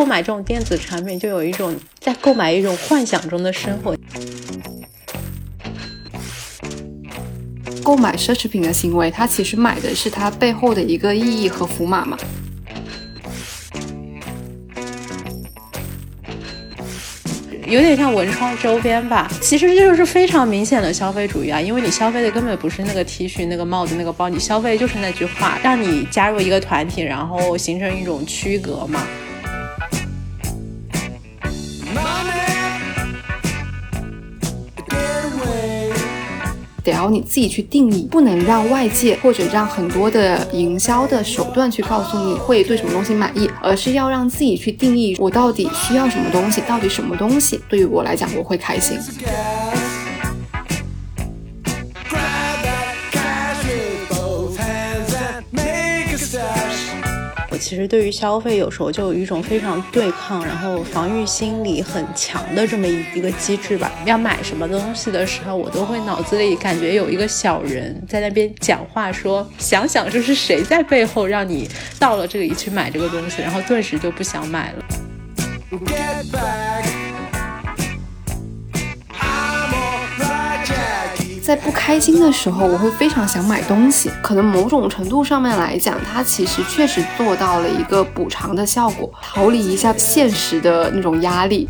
购买这种电子产品，就有一种在购买一种幻想中的生活。购买奢侈品的行为，它其实买的是它背后的一个意义和符码嘛。有点像文创周边吧，其实这就是非常明显的消费主义啊！因为你消费的根本不是那个 T 恤、那个帽子、那个包，你消费就是那句话，让你加入一个团体，然后形成一种区隔嘛。你自己去定义，不能让外界或者让很多的营销的手段去告诉你会对什么东西满意，而是要让自己去定义我到底需要什么东西，到底什么东西对于我来讲我会开心。其实对于消费，有时候就有一种非常对抗，然后防御心理很强的这么一一个机制吧。要买什么东西的时候，我都会脑子里感觉有一个小人在那边讲话，说想想这是谁在背后让你到了这里去买这个东西，然后顿时就不想买了。在不开心的时候，我会非常想买东西。可能某种程度上面来讲，它其实确实做到了一个补偿的效果，逃离一下现实的那种压力。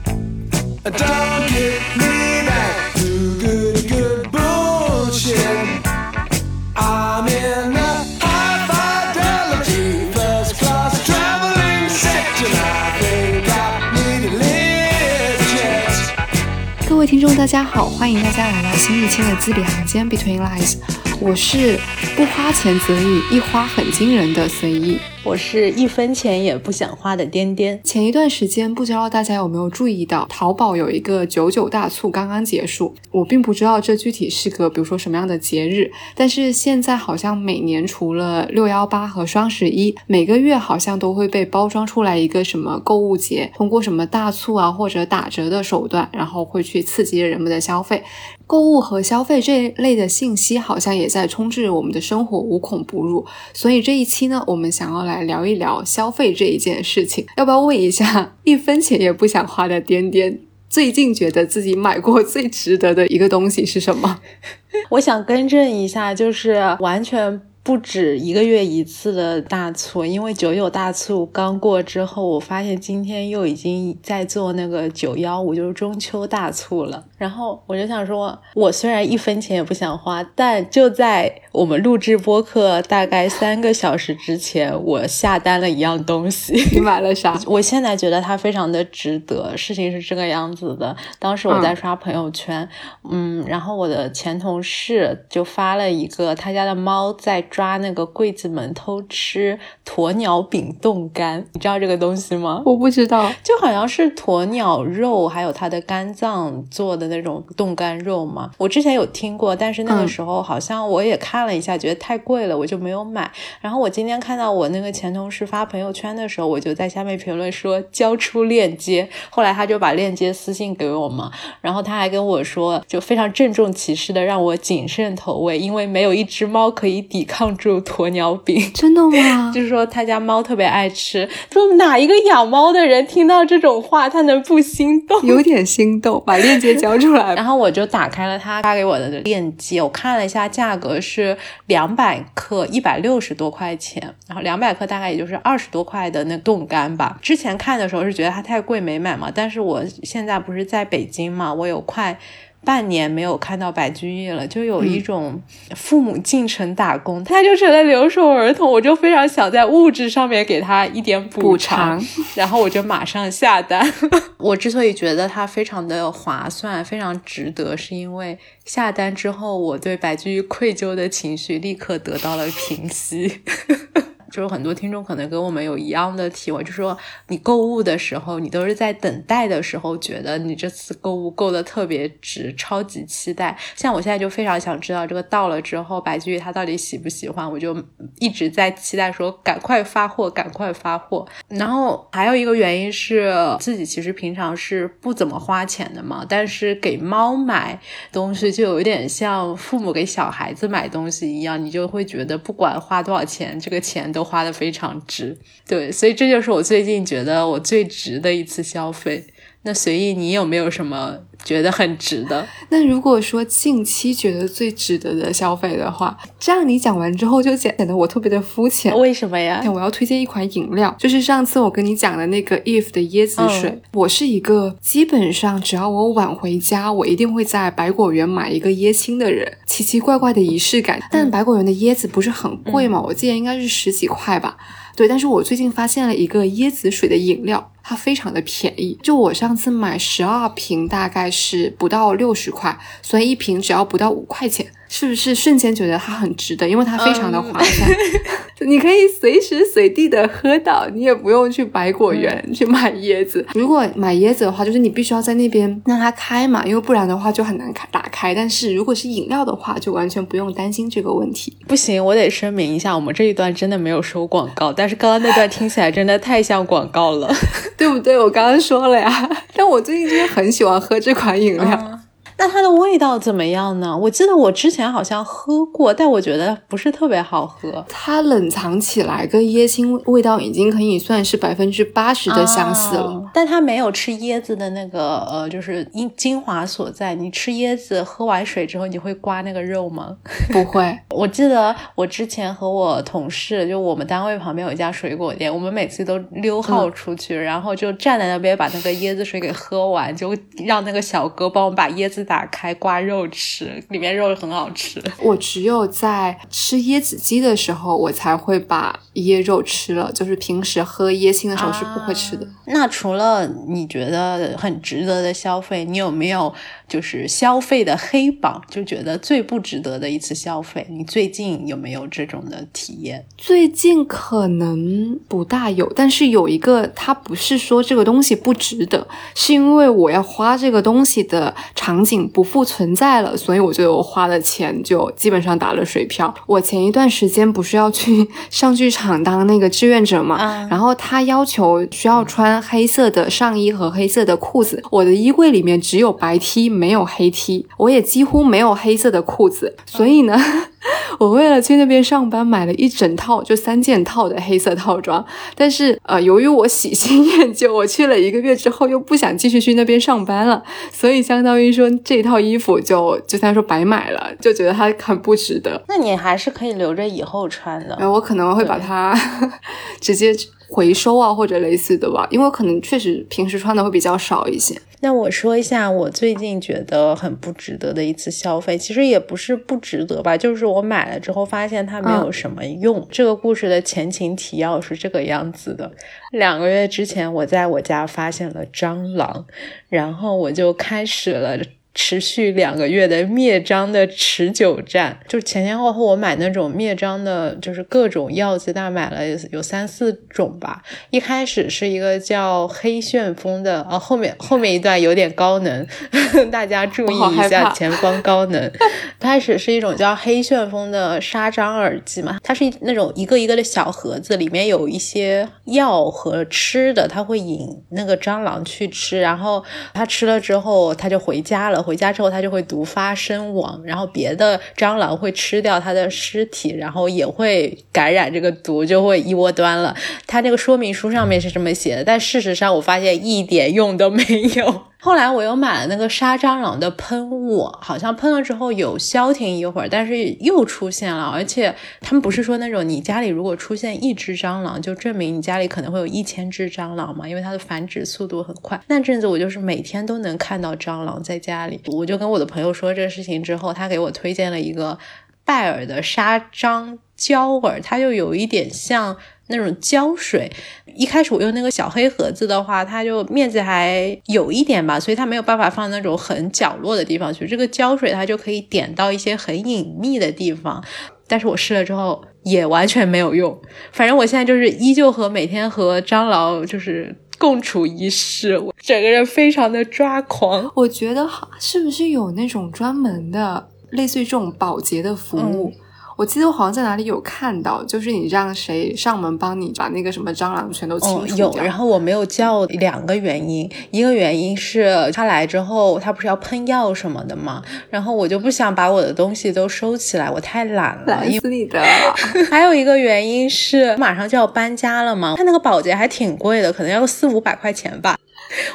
各位听众，大家好，欢迎大家来到新一期的字里行间 Between Lies，我是不花钱则已，一花很惊人的随意。我是一分钱也不想花的颠颠。前一段时间，不知道大家有没有注意到，淘宝有一个九九大促刚刚结束。我并不知道这具体是个，比如说什么样的节日，但是现在好像每年除了六幺八和双十一，每个月好像都会被包装出来一个什么购物节，通过什么大促啊或者打折的手段，然后会去刺激人们的消费。购物和消费这一类的信息，好像也在充斥我们的生活，无孔不入。所以这一期呢，我们想要来来聊一聊消费这一件事情。要不要问一下，一分钱也不想花的颠颠，最近觉得自己买过最值得的一个东西是什么？我想更正一下，就是完全。不止一个月一次的大促，因为九九大促刚过之后，我发现今天又已经在做那个九幺五，就是中秋大促了。然后我就想说，我虽然一分钱也不想花，但就在我们录制播客大概三个小时之前，我下单了一样东西。你 买了啥？我现在觉得它非常的值得。事情是这个样子的，当时我在刷朋友圈，嗯，然后我的前同事就发了一个他家的猫在。抓那个柜子门偷吃鸵鸟饼冻干，你知道这个东西吗？我不知道，就好像是鸵鸟肉还有它的肝脏做的那种冻干肉嘛。我之前有听过，但是那个时候好像我也看了一下，觉得太贵了，我就没有买。然后我今天看到我那个前同事发朋友圈的时候，我就在下面评论说交出链接。后来他就把链接私信给我嘛，然后他还跟我说，就非常郑重其事的让我谨慎投喂，因为没有一只猫可以抵抗。抗住鸵鸟饼，真的吗？就是说他家猫特别爱吃。说哪一个养猫的人听到这种话，他能不心动？有点心动，把链接交出来。然后我就打开了他发给我的链接，我看了一下，价格是两百克一百六十多块钱，然后两百克大概也就是二十多块的那冻干吧。之前看的时候是觉得它太贵没买嘛，但是我现在不是在北京嘛，我有快。半年没有看到白居易了，就有一种父母进城打工，他就成了留守儿童，我就非常想在物质上面给他一点补偿，然后我就马上下单。我之所以觉得它非常的划算，非常值得，是因为下单之后，我对白居易愧疚的情绪立刻得到了平息。就是很多听众可能跟我们有一样的体会，就是说你购物的时候，你都是在等待的时候，觉得你这次购物购的特别值，超级期待。像我现在就非常想知道这个到了之后，白居易他到底喜不喜欢，我就一直在期待说赶快发货，赶快发货。然后还有一个原因是自己其实平常是不怎么花钱的嘛，但是给猫买东西就有点像父母给小孩子买东西一样，你就会觉得不管花多少钱，这个钱都。都花的非常值。对，所以这就是我最近觉得我最值的一次消费。那随意，你有没有什么觉得很值的？那如果说近期觉得最值得的消费的话，这样你讲完之后就显得我特别的肤浅。为什么呀？我要推荐一款饮料，就是上次我跟你讲的那个 If 的椰子水。我是一个基本上只要我晚回家，我一定会在百果园买一个椰青的人。奇奇怪怪的仪式感，但百果园的椰子不是很贵嘛？我记得应该是十几块吧。对，但是我最近发现了一个椰子水的饮料，它非常的便宜。就我上次买十二瓶，大概是不到六十块，所以一瓶只要不到五块钱。是不是瞬间觉得它很值得？因为它非常的划算，你可以随时随地的喝到，你也不用去百果园去买椰子。如果买椰子的话，就是你必须要在那边让它开嘛，因为不然的话就很难开打开。但是如果是饮料的话，就完全不用担心这个问题。不行，我得声明一下，我们这一段真的没有收广告，但是刚刚那段听起来真的太像广告了，对不对？我刚刚说了呀，但我最近真的很喜欢喝这款饮料。那它的味道怎么样呢？我记得我之前好像喝过，但我觉得不是特别好喝。它冷藏起来跟椰青味道已经可以算是百分之八十的相似了，但它没有吃椰子的那个呃，就是精精华所在。你吃椰子喝完水之后，你会刮那个肉吗？不会。我记得我之前和我同事，就我们单位旁边有一家水果店，我们每次都溜号出去，然后就站在那边把那个椰子水给喝完，就让那个小哥帮我们把椰子。打开刮肉吃，里面肉很好吃。我只有在吃椰子鸡的时候，我才会把椰肉吃了。就是平时喝椰青的时候是不会吃的。那除了你觉得很值得的消费，你有没有就是消费的黑榜？就觉得最不值得的一次消费？你最近有没有这种的体验？最近可能不大有，但是有一个，它不是说这个东西不值得，是因为我要花这个东西的场景。不复存在了，所以我觉得我花的钱就基本上打了水漂。我前一段时间不是要去 上剧场当那个志愿者嘛，然后他要求需要穿黑色的上衣和黑色的裤子，我的衣柜里面只有白 T 没有黑 T，我也几乎没有黑色的裤子，所以呢。我为了去那边上班，买了一整套，就三件套的黑色套装。但是，呃，由于我喜新厌旧，我去了一个月之后又不想继续去那边上班了，所以相当于说这套衣服就就算说白买了，就觉得它很不值得。那你还是可以留着以后穿的。我可能会把它 直接。回收啊，或者类似的吧，因为可能确实平时穿的会比较少一些。那我说一下我最近觉得很不值得的一次消费，其实也不是不值得吧，就是我买了之后发现它没有什么用。这个故事的前情提要是这个样子的：两个月之前，我在我家发现了蟑螂，然后我就开始了。持续两个月的灭蟑的持久战，就是前前后后我买那种灭蟑的，就是各种药剂，大概买了有三四种吧。一开始是一个叫黑旋风的，啊，后面后面一段有点高能，大家注意一下前方高能。开始是一种叫黑旋风的杀蟑耳机嘛，它是那种一个一个的小盒子，里面有一些药和吃的，它会引那个蟑螂去吃，然后它吃了之后，它就回家了。回家之后，它就会毒发身亡，然后别的蟑螂会吃掉它的尸体，然后也会感染这个毒，就会一窝端了。它那个说明书上面是这么写的，但事实上我发现一点用都没有。后来我又买了那个杀蟑螂的喷雾，好像喷了之后有消停一会儿，但是又出现了。而且他们不是说那种你家里如果出现一只蟑螂，就证明你家里可能会有一千只蟑螂嘛，因为它的繁殖速度很快。那阵子我就是每天都能看到蟑螂在家里，我就跟我的朋友说这个事情之后，他给我推荐了一个拜耳的杀蟑胶饵，它就有一点像。那种胶水，一开始我用那个小黑盒子的话，它就面积还有一点吧，所以它没有办法放那种很角落的地方去。这个胶水它就可以点到一些很隐秘的地方，但是我试了之后也完全没有用。反正我现在就是依旧和每天和蟑螂就是共处一室，我整个人非常的抓狂。我觉得好，是不是有那种专门的类似于这种保洁的服务？我记得我好像在哪里有看到，就是你让谁上门帮你把那个什么蟑螂全都清除掉。有，然后我没有叫两个原因，一个原因是他来之后他不是要喷药什么的嘛？然后我就不想把我的东西都收起来，我太懒了。懒死你的！还有一个原因是马上就要搬家了嘛，他那个保洁还挺贵的，可能要四五百块钱吧。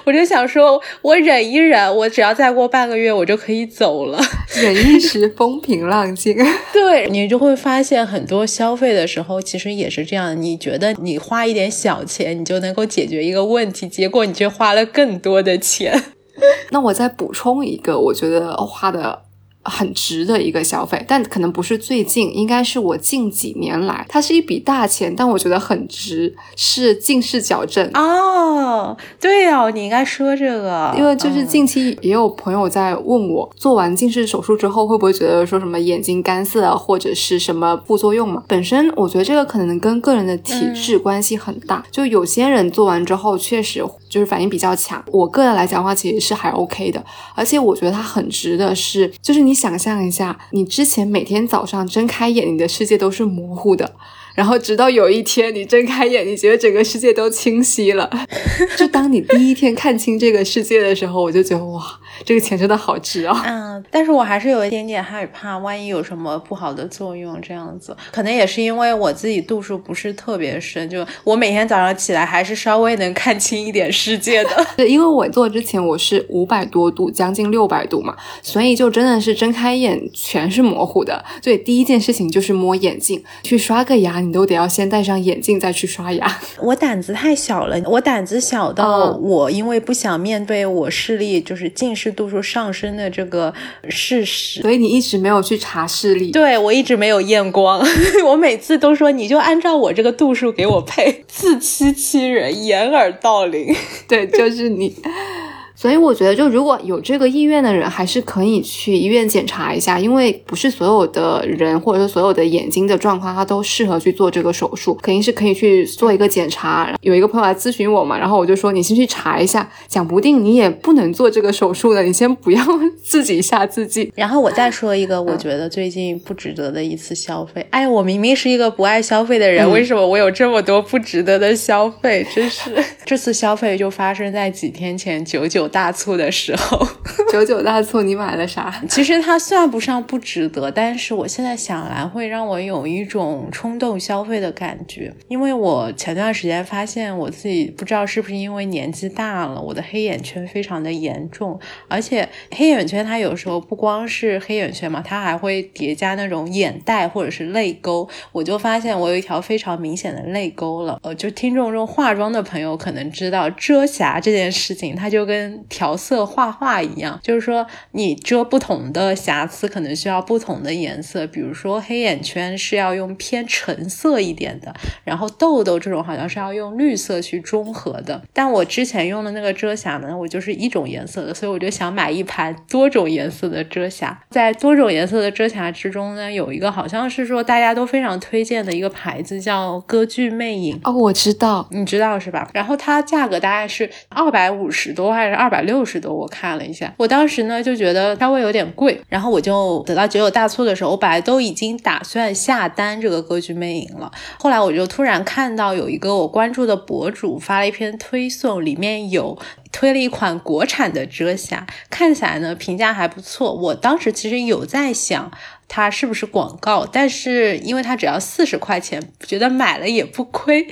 我就想说，我忍一忍，我只要再过半个月，我就可以走了。忍一时，风平浪静。对你就会发现，很多消费的时候，其实也是这样。你觉得你花一点小钱，你就能够解决一个问题，结果你却花了更多的钱。那我再补充一个，我觉得花的。很值的一个消费，但可能不是最近，应该是我近几年来，它是一笔大钱，但我觉得很值，是近视矫正哦。对哦，你应该说这个，因为就是近期也有朋友在问我，做完近视手术之后会不会觉得说什么眼睛干涩啊，或者是什么副作用嘛？本身我觉得这个可能跟个人的体质关系很大，就有些人做完之后确实就是反应比较强。我个人来讲的话，其实是还 OK 的，而且我觉得它很值的是，就是你。想象一下，你之前每天早上睁开眼，你的世界都是模糊的。然后直到有一天你睁开眼，你觉得整个世界都清晰了。就当你第一天看清这个世界的时候，我就觉得哇，这个钱真的好值啊。嗯，但是我还是有一点点害怕，万一有什么不好的作用，这样子可能也是因为我自己度数不是特别深，就我每天早上起来还是稍微能看清一点世界的。对，因为我做之前我是五百多度，将近六百度嘛，所以就真的是睁开眼全是模糊的。所以第一件事情就是摸眼镜，去刷个牙。你都得要先戴上眼镜再去刷牙。我胆子太小了，我胆子小到我因为不想面对我视力就是近视度数上升的这个事实，所以你一直没有去查视力。对我一直没有验光，我每次都说你就按照我这个度数给我配，自欺欺人，掩耳盗铃。对，就是你。所以我觉得，就如果有这个意愿的人，还是可以去医院检查一下，因为不是所有的人或者说所有的眼睛的状况，他都适合去做这个手术，肯定是可以去做一个检查。有一个朋友来咨询我嘛，然后我就说你先去查一下，讲不定你也不能做这个手术的，你先不要 自己吓自己。然后我再说一个，我觉得最近不值得的一次消费。哎，我明明是一个不爱消费的人，为什么我有这么多不值得的消费？真是，这次消费就发生在几天前，九九。大促的时候，九九大促，你买了啥？其实它算不上不值得，但是我现在想来，会让我有一种冲动消费的感觉。因为我前段时间发现我自己不知道是不是因为年纪大了，我的黑眼圈非常的严重，而且黑眼圈它有时候不光是黑眼圈嘛，它还会叠加那种眼袋或者是泪沟。我就发现我有一条非常明显的泪沟了。呃，就听众中化妆的朋友可能知道，遮瑕这件事情，它就跟调色画画一样，就是说你遮不同的瑕疵，可能需要不同的颜色。比如说黑眼圈是要用偏橙色一点的，然后痘痘这种好像是要用绿色去中和的。但我之前用的那个遮瑕呢，我就是一种颜色的，所以我就想买一盘多种颜色的遮瑕。在多种颜色的遮瑕之中呢，有一个好像是说大家都非常推荐的一个牌子叫歌剧魅影哦，我知道，你知道是吧？然后它价格大概是二百五十多还是二二？百六十多，我看了一下，我当时呢就觉得稍微有点贵，然后我就等到九九大促的时候，我本来都已经打算下单这个歌剧魅影了，后来我就突然看到有一个我关注的博主发了一篇推送，里面有推了一款国产的遮瑕，看起来呢评价还不错，我当时其实有在想。它是不是广告？但是因为它只要四十块钱，觉得买了也不亏。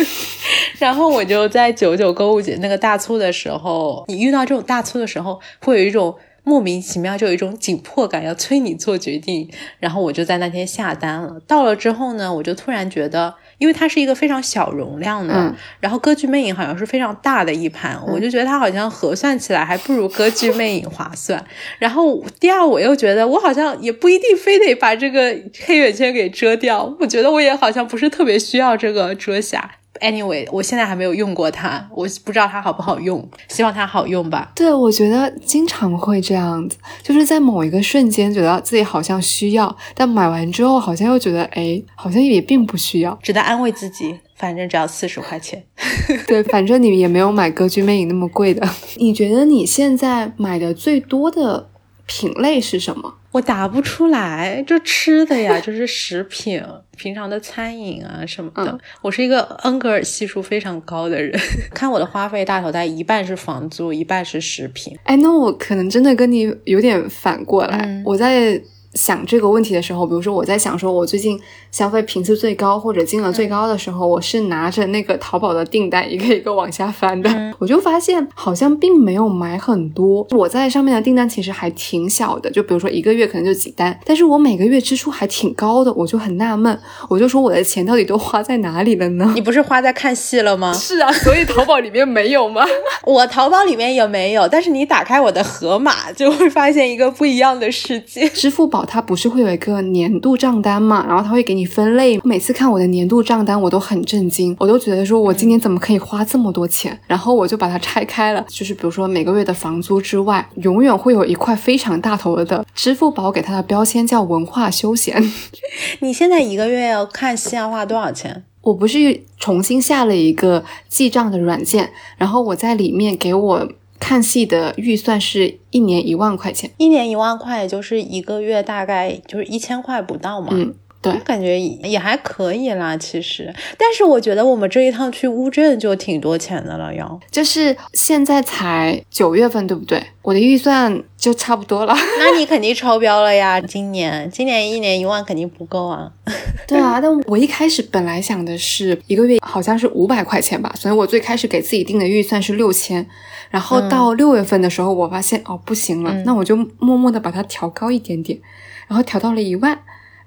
然后我就在九九购物节那个大促的时候，你遇到这种大促的时候，会有一种。莫名其妙就有一种紧迫感，要催你做决定，然后我就在那天下单了。到了之后呢，我就突然觉得，因为它是一个非常小容量的，然后歌剧魅影好像是非常大的一盘，我就觉得它好像核算起来还不如歌剧魅影划算。然后第二，我又觉得我好像也不一定非得把这个黑眼圈给遮掉，我觉得我也好像不是特别需要这个遮瑕。Anyway，我现在还没有用过它，我不知道它好不好用，希望它好用吧。对，我觉得经常会这样子，就是在某一个瞬间觉得自己好像需要，但买完之后好像又觉得，哎，好像也并不需要，只能安慰自己，反正只要四十块钱。对，反正你也没有买歌剧魅影那么贵的。你觉得你现在买的最多的？品类是什么？我答不出来，就吃的呀，就是食品，平常的餐饮啊什么的。我是一个恩格尔系数非常高的人，看我的花费大头，大一半是房租，一半是食品。哎，那我可能真的跟你有点反过来，我在。想这个问题的时候，比如说我在想说，我最近消费频次最高或者金额最高的时候，我是拿着那个淘宝的订单一个一个往下翻的，我就发现好像并没有买很多。我在上面的订单其实还挺小的，就比如说一个月可能就几单，但是我每个月支出还挺高的，我就很纳闷，我就说我的钱到底都花在哪里了呢？你不是花在看戏了吗？是啊，所以淘宝里面没有吗？我淘宝里面也没有，但是你打开我的盒马就会发现一个不一样的世界，支付宝。它不是会有一个年度账单嘛？然后它会给你分类。每次看我的年度账单，我都很震惊，我都觉得说我今年怎么可以花这么多钱？然后我就把它拆开了，就是比如说每个月的房租之外，永远会有一块非常大头的支付宝给它的标签叫文化休闲。你现在一个月要看西要花多少钱？我不是重新下了一个记账的软件，然后我在里面给我。看戏的预算是一年一万块钱，一年一万块，也就是一个月大概就是一千块不到嘛。嗯，对，感觉也还可以啦，其实。但是我觉得我们这一趟去乌镇就挺多钱的了，要就是现在才九月份，对不对？我的预算就差不多了。那你肯定超标了呀！今年，今年一年一万肯定不够啊。对啊，但我一开始本来想的是一个月好像是五百块钱吧，所以我最开始给自己定的预算是六千。然后到六月份的时候，我发现哦不行了，那我就默默的把它调高一点点，然后调到了一万。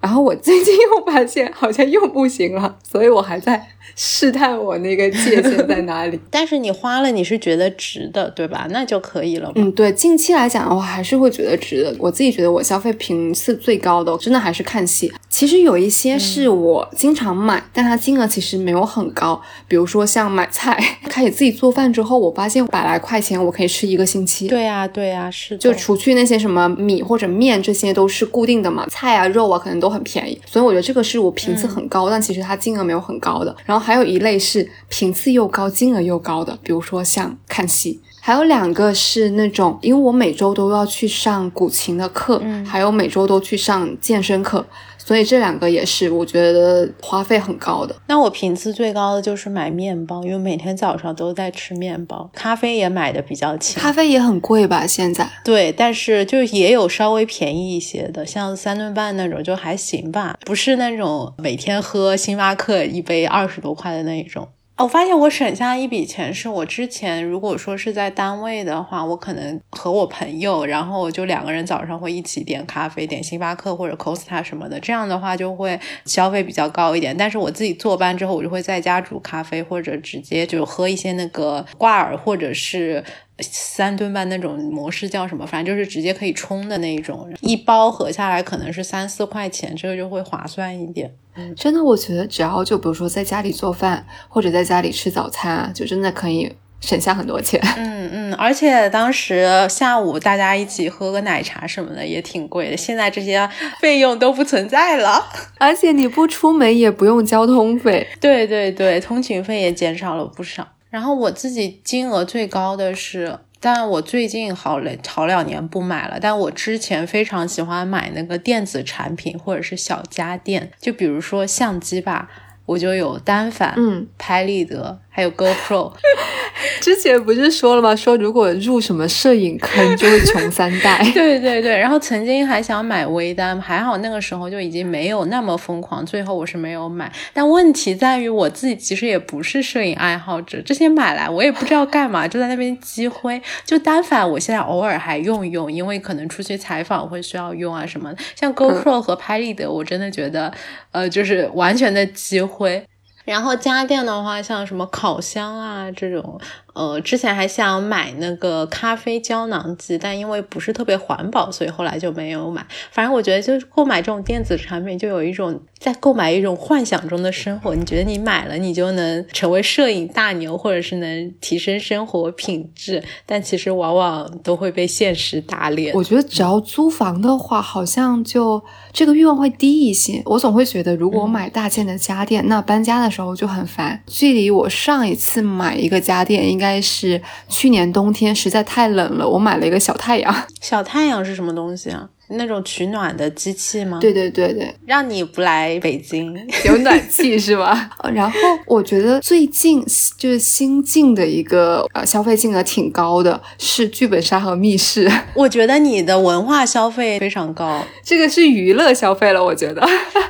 然后我最近又发现好像又不行了，所以我还在试探我那个界限在哪里。但是你花了，你是觉得值的，对吧？那就可以了。嗯，对，近期来讲的话，还是会觉得值的。我自己觉得我消费频次最高的，真的还是看戏。其实有一些是我经常买，但它金额其实没有很高。比如说像买菜，开始自己做饭之后，我发现百来块钱我可以吃一个星期。对呀，对呀，是。就除去那些什么米或者面，这些都是固定的嘛。菜啊、肉啊，可能都。很便宜，所以我觉得这个是我频次很高，但其实它金额没有很高的。然后还有一类是频次又高、金额又高的，比如说像看戏。还有两个是那种，因为我每周都要去上古琴的课，还有每周都去上健身课。所以这两个也是我觉得花费很高的。那我频次最高的就是买面包，因为每天早上都在吃面包。咖啡也买的比较勤。咖啡也很贵吧？现在？对，但是就也有稍微便宜一些的，像三顿半那种就还行吧，不是那种每天喝星巴克一杯二十多块的那种。我发现我省下一笔钱，是我之前如果说是在单位的话，我可能和我朋友，然后就两个人早上会一起点咖啡，点星巴克或者 Costa 什么的，这样的话就会消费比较高一点。但是我自己坐班之后，我就会在家煮咖啡，或者直接就喝一些那个挂耳或者是。三顿半那种模式叫什么？反正就是直接可以冲的那一种，一包合下来可能是三四块钱，这个就会划算一点。真的，我觉得只要就比如说在家里做饭或者在家里吃早餐，就真的可以省下很多钱。嗯嗯，而且当时下午大家一起喝个奶茶什么的也挺贵的，现在这些费用都不存在了。而且你不出门也不用交通费。对对对，通勤费也减少了不少。然后我自己金额最高的是，但我最近好了好两年不买了。但我之前非常喜欢买那个电子产品或者是小家电，就比如说相机吧，我就有单反、嗯，拍立得。还有 GoPro，之前不是说了吗？说如果入什么摄影坑就会穷三代。对对对，然后曾经还想买微单，还好那个时候就已经没有那么疯狂，最后我是没有买。但问题在于我自己其实也不是摄影爱好者，这些买来我也不知道干嘛，就在那边积灰。就单反我现在偶尔还用用，因为可能出去采访会需要用啊什么的。像 GoPro 和拍立得，我真的觉得呃就是完全的积灰。然后家电的话，像什么烤箱啊这种。呃，之前还想买那个咖啡胶囊机，但因为不是特别环保，所以后来就没有买。反正我觉得，就是购买这种电子产品，就有一种在购买一种幻想中的生活。你觉得你买了，你就能成为摄影大牛，或者是能提升生活品质，但其实往往都会被现实打脸。我觉得只要租房的话，好像就这个欲望会低一些。我总会觉得，如果我买大件的家电，那搬家的时候就很烦。距离我上一次买一个家电，应该。该是去年冬天实在太冷了，我买了一个小太阳。小太阳是什么东西啊？那种取暖的机器吗？对对对对，让你不来北京有暖气是吧？然后我觉得最近就是新进的一个呃消费金额挺高的，是剧本杀和密室。我觉得你的文化消费非常高，这个是娱乐消费了，我觉得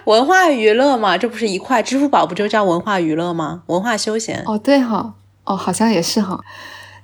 文化娱乐嘛，这不是一块？支付宝不就叫文化娱乐吗？文化休闲。哦，对哈，哦，好像也是哈。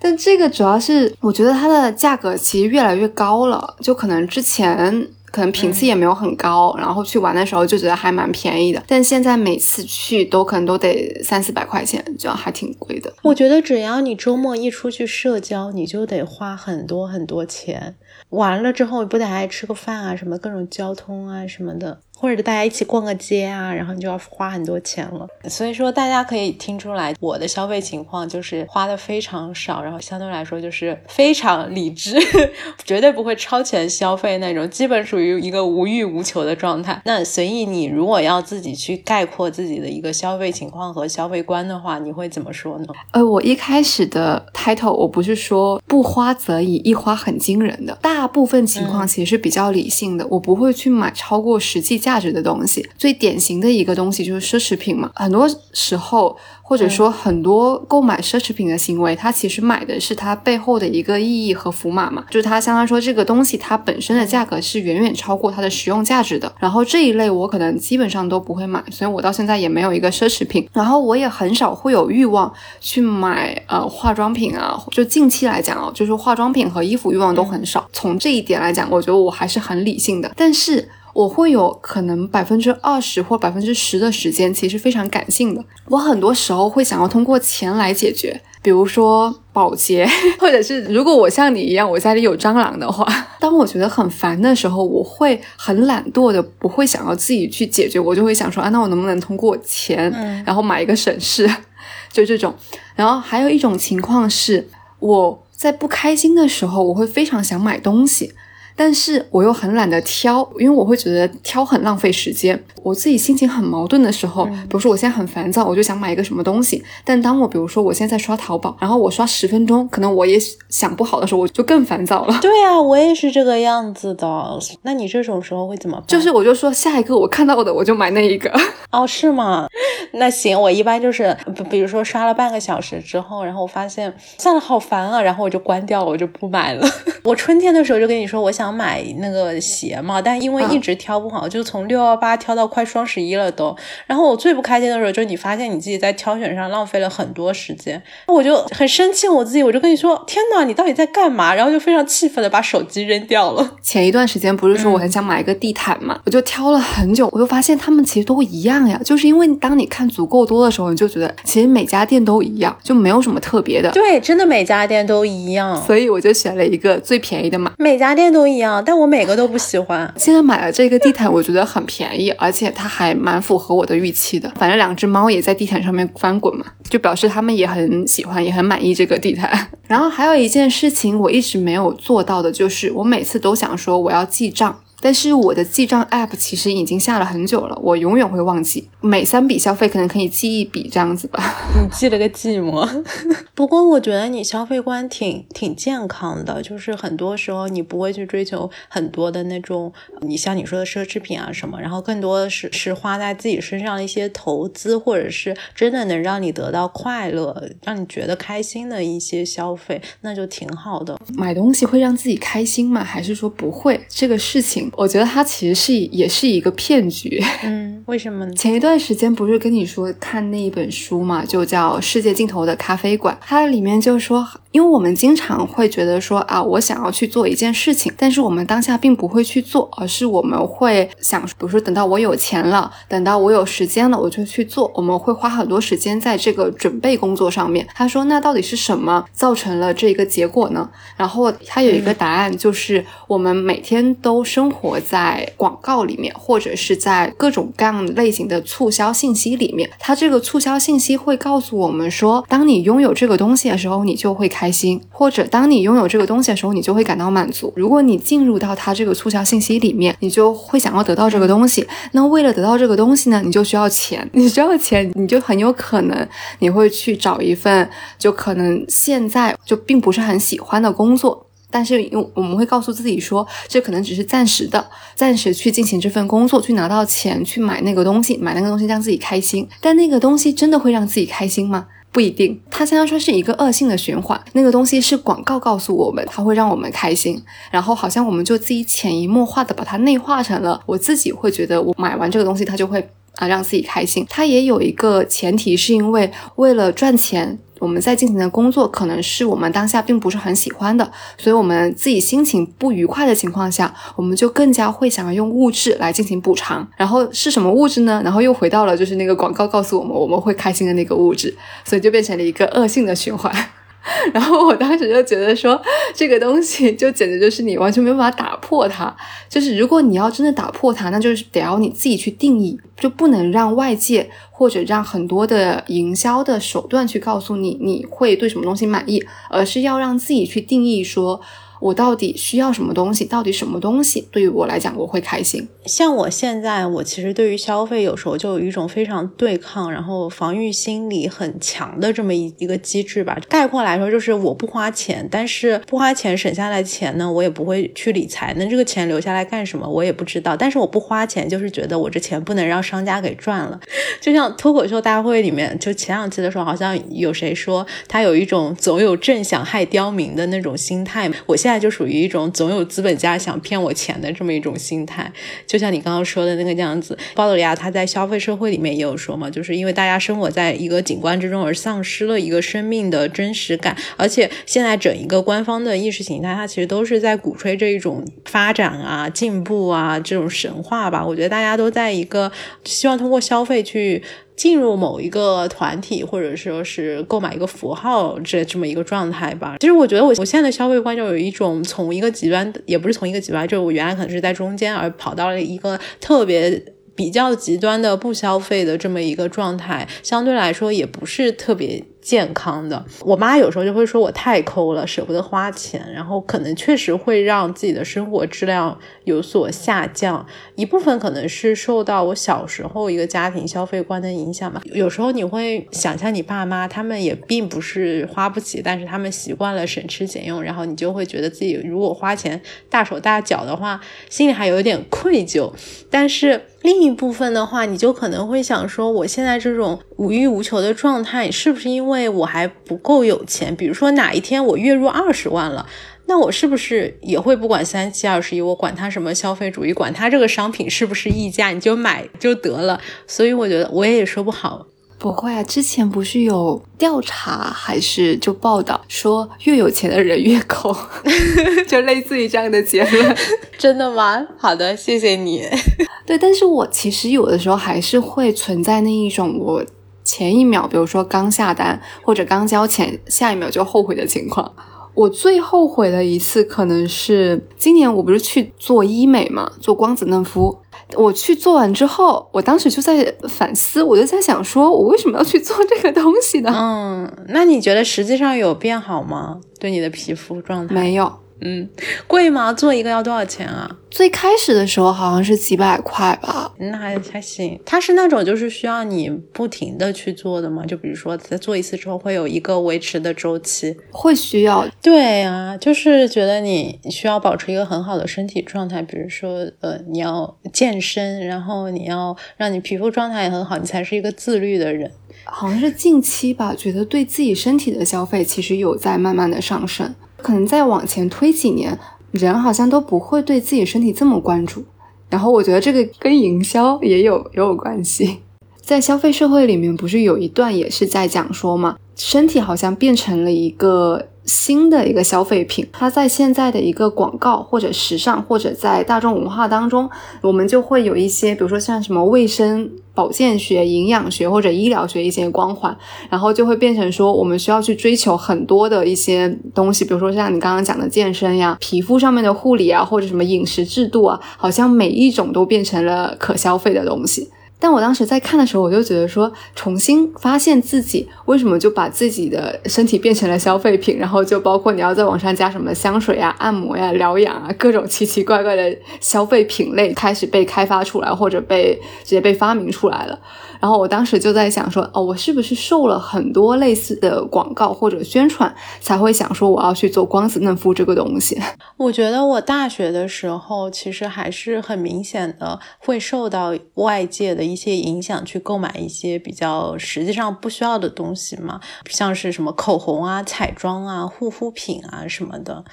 但这个主要是，我觉得它的价格其实越来越高了，就可能之前可能频次也没有很高，然后去玩的时候就觉得还蛮便宜的，但现在每次去都可能都得三四百块钱，这样还挺贵的。我觉得只要你周末一出去社交，你就得花很多很多钱，完了之后不得还吃个饭啊，什么各种交通啊什么的。或者大家一起逛个街啊，然后你就要花很多钱了。所以说，大家可以听出来，我的消费情况就是花的非常少，然后相对来说就是非常理智，绝对不会超前消费那种，基本属于一个无欲无求的状态。那随意你如果要自己去概括自己的一个消费情况和消费观的话，你会怎么说呢？呃，我一开始的 title 我不是说不花则已，一花很惊人的，大部分情况其实是比较理性的，我不会去买超过实际价。价值的东西，最典型的一个东西就是奢侈品嘛。很多时候，或者说很多购买奢侈品的行为，它其实买的是它背后的一个意义和符码嘛。就是它相当于说这个东西它本身的价格是远远超过它的实用价值的。然后这一类我可能基本上都不会买，所以我到现在也没有一个奢侈品。然后我也很少会有欲望去买呃化妆品啊。就近期来讲哦，就是化妆品和衣服欲望都很少。从这一点来讲，我觉得我还是很理性的。但是。我会有可能百分之二十或百分之十的时间，其实非常感性的。我很多时候会想要通过钱来解决，比如说保洁，或者是如果我像你一样，我家里有蟑螂的话，当我觉得很烦的时候，我会很懒惰的，不会想要自己去解决，我就会想说啊，那我能不能通过钱，然后买一个省事，就这种。然后还有一种情况是，我在不开心的时候，我会非常想买东西。但是我又很懒得挑，因为我会觉得挑很浪费时间。我自己心情很矛盾的时候，比如说我现在很烦躁，我就想买一个什么东西。但当我比如说我现在刷淘宝，然后我刷十分钟，可能我也想不好的时候，我就更烦躁了。对啊，我也是这个样子的。那你这种时候会怎么办？就是我就说下一个我看到的我就买那一个。哦，是吗？那行，我一般就是比如说刷了半个小时之后，然后我发现算了，好烦啊，然后我就关掉了，我就不买了。我春天的时候就跟你说我想。想买那个鞋嘛，但因为一直挑不好，就从六幺八挑到快双十一了都。然后我最不开心的时候，就是你发现你自己在挑选上浪费了很多时间，我就很生气我自己，我就跟你说：“天哪，你到底在干嘛？”然后就非常气愤的把手机扔掉了。前一段时间不是说我很想买一个地毯嘛，我就挑了很久，我就发现他们其实都一样呀。就是因为当你看足够多的时候，你就觉得其实每家店都一样，就没有什么特别的。对，真的每家店都一样，所以我就选了一个最便宜的嘛。每家店都一。但我每个都不喜欢。现在买了这个地毯，我觉得很便宜，而且它还蛮符合我的预期的。反正两只猫也在地毯上面翻滚嘛，就表示它们也很喜欢，也很满意这个地毯。然后还有一件事情我一直没有做到的，就是我每次都想说我要记账。但是我的记账 app 其实已经下了很久了，我永远会忘记。每三笔消费可能可以记一笔这样子吧。你记了个寂寞。不过我觉得你消费观挺挺健康的，就是很多时候你不会去追求很多的那种，你像你说的奢侈品啊什么，然后更多的是是花在自己身上的一些投资，或者是真的能让你得到快乐、让你觉得开心的一些消费，那就挺好的。买东西会让自己开心吗？还是说不会？这个事情。我觉得它其实是也是一个骗局。嗯，为什么呢？前一段时间不是跟你说看那一本书嘛，就叫《世界尽头的咖啡馆》，它里面就说。因为我们经常会觉得说啊，我想要去做一件事情，但是我们当下并不会去做，而是我们会想，比如说等到我有钱了，等到我有时间了，我就去做。我们会花很多时间在这个准备工作上面。他说，那到底是什么造成了这个结果呢？然后他有一个答案，就是我们每天都生活在广告里面，或者是在各种各样类型的促销信息里面。它这个促销信息会告诉我们说，当你拥有这个东西的时候，你就会开。开心，或者当你拥有这个东西的时候，你就会感到满足。如果你进入到它这个促销信息里面，你就会想要得到这个东西。那为了得到这个东西呢，你就需要钱。你需要钱，你就很有可能你会去找一份就可能现在就并不是很喜欢的工作。但是，用我们会告诉自己说，这可能只是暂时的，暂时去进行这份工作，去拿到钱，去买那个东西，买那个东西让自己开心。但那个东西真的会让自己开心吗？不一定。它相当于说是一个恶性的循环。那个东西是广告告诉我们，它会让我们开心，然后好像我们就自己潜移默化的把它内化成了，我自己会觉得我买完这个东西，它就会啊让自己开心。它也有一个前提，是因为为了赚钱。我们在进行的工作可能是我们当下并不是很喜欢的，所以我们自己心情不愉快的情况下，我们就更加会想要用物质来进行补偿。然后是什么物质呢？然后又回到了就是那个广告告诉我们我们会开心的那个物质，所以就变成了一个恶性的循环。然后我当时就觉得说，这个东西就简直就是你完全没有办法打破它。就是如果你要真的打破它，那就是得要你自己去定义，就不能让外界或者让很多的营销的手段去告诉你你会对什么东西满意，而是要让自己去定义说。我到底需要什么东西？到底什么东西对于我来讲我会开心？像我现在，我其实对于消费有时候就有一种非常对抗，然后防御心理很强的这么一一个机制吧。概括来说，就是我不花钱，但是不花钱省下来钱呢，我也不会去理财。那这个钱留下来干什么？我也不知道。但是我不花钱，就是觉得我这钱不能让商家给赚了。就像脱口秀大会里面，就前两期的时候，好像有谁说他有一种总有正想害刁民的那种心态。我现现在就属于一种总有资本家想骗我钱的这么一种心态，就像你刚刚说的那个样子。鲍德里亚他在消费社会里面也有说嘛，就是因为大家生活在一个景观之中而丧失了一个生命的真实感，而且现在整一个官方的意识形态，它其实都是在鼓吹这一种发展啊、进步啊这种神话吧。我觉得大家都在一个希望通过消费去。进入某一个团体，或者说是购买一个符号这这么一个状态吧。其实我觉得我我现在的消费观就有一种从一个极端，也不是从一个极端，就是我原来可能是在中间，而跑到了一个特别比较极端的不消费的这么一个状态，相对来说也不是特别。健康的，我妈有时候就会说我太抠了，舍不得花钱，然后可能确实会让自己的生活质量有所下降。一部分可能是受到我小时候一个家庭消费观的影响吧。有时候你会想象你爸妈，他们也并不是花不起，但是他们习惯了省吃俭用，然后你就会觉得自己如果花钱大手大脚的话，心里还有点愧疚。但是另一部分的话，你就可能会想说，我现在这种无欲无求的状态，是不是因为？因为我还不够有钱，比如说哪一天我月入二十万了，那我是不是也会不管三七二十一，我管它什么消费主义，管它这个商品是不是溢价，你就买就得了。所以我觉得我也说不好。不会啊，之前不是有调查还是就报道说越有钱的人越抠，就类似于这样的结论。真的吗？好的，谢谢你。对，但是我其实有的时候还是会存在那一种我。前一秒，比如说刚下单或者刚交钱，下一秒就后悔的情况。我最后悔的一次可能是今年，我不是去做医美嘛，做光子嫩肤。我去做完之后，我当时就在反思，我就在想，说我为什么要去做这个东西呢？嗯，那你觉得实际上有变好吗？对你的皮肤状态没有。嗯，贵吗？做一个要多少钱啊？最开始的时候好像是几百块吧，那还还行。它是那种就是需要你不停的去做的吗？就比如说在做一次之后会有一个维持的周期，会需要。对呀，就是觉得你需要保持一个很好的身体状态，比如说呃你要健身，然后你要让你皮肤状态也很好，你才是一个自律的人。好像是近期吧，觉得对自己身体的消费其实有在慢慢的上升。可能再往前推几年，人好像都不会对自己身体这么关注。然后我觉得这个跟营销也有也有关系。在消费社会里面，不是有一段也是在讲说嘛，身体好像变成了一个。新的一个消费品，它在现在的一个广告或者时尚或者在大众文化当中，我们就会有一些，比如说像什么卫生保健学、营养学或者医疗学一些光环，然后就会变成说我们需要去追求很多的一些东西，比如说像你刚刚讲的健身呀、皮肤上面的护理啊，或者什么饮食制度啊，好像每一种都变成了可消费的东西。但我当时在看的时候，我就觉得说，重新发现自己为什么就把自己的身体变成了消费品，然后就包括你要在网上加什么香水呀、按摩呀、疗养啊，各种奇奇怪怪的消费品类开始被开发出来，或者被直接被发明出来了。然后我当时就在想说，哦，我是不是受了很多类似的广告或者宣传，才会想说我要去做光子嫩肤这个东西？我觉得我大学的时候其实还是很明显的会受到外界的一些影响，去购买一些比较实际上不需要的东西嘛，像是什么口红啊、彩妆啊、护肤品啊什么的。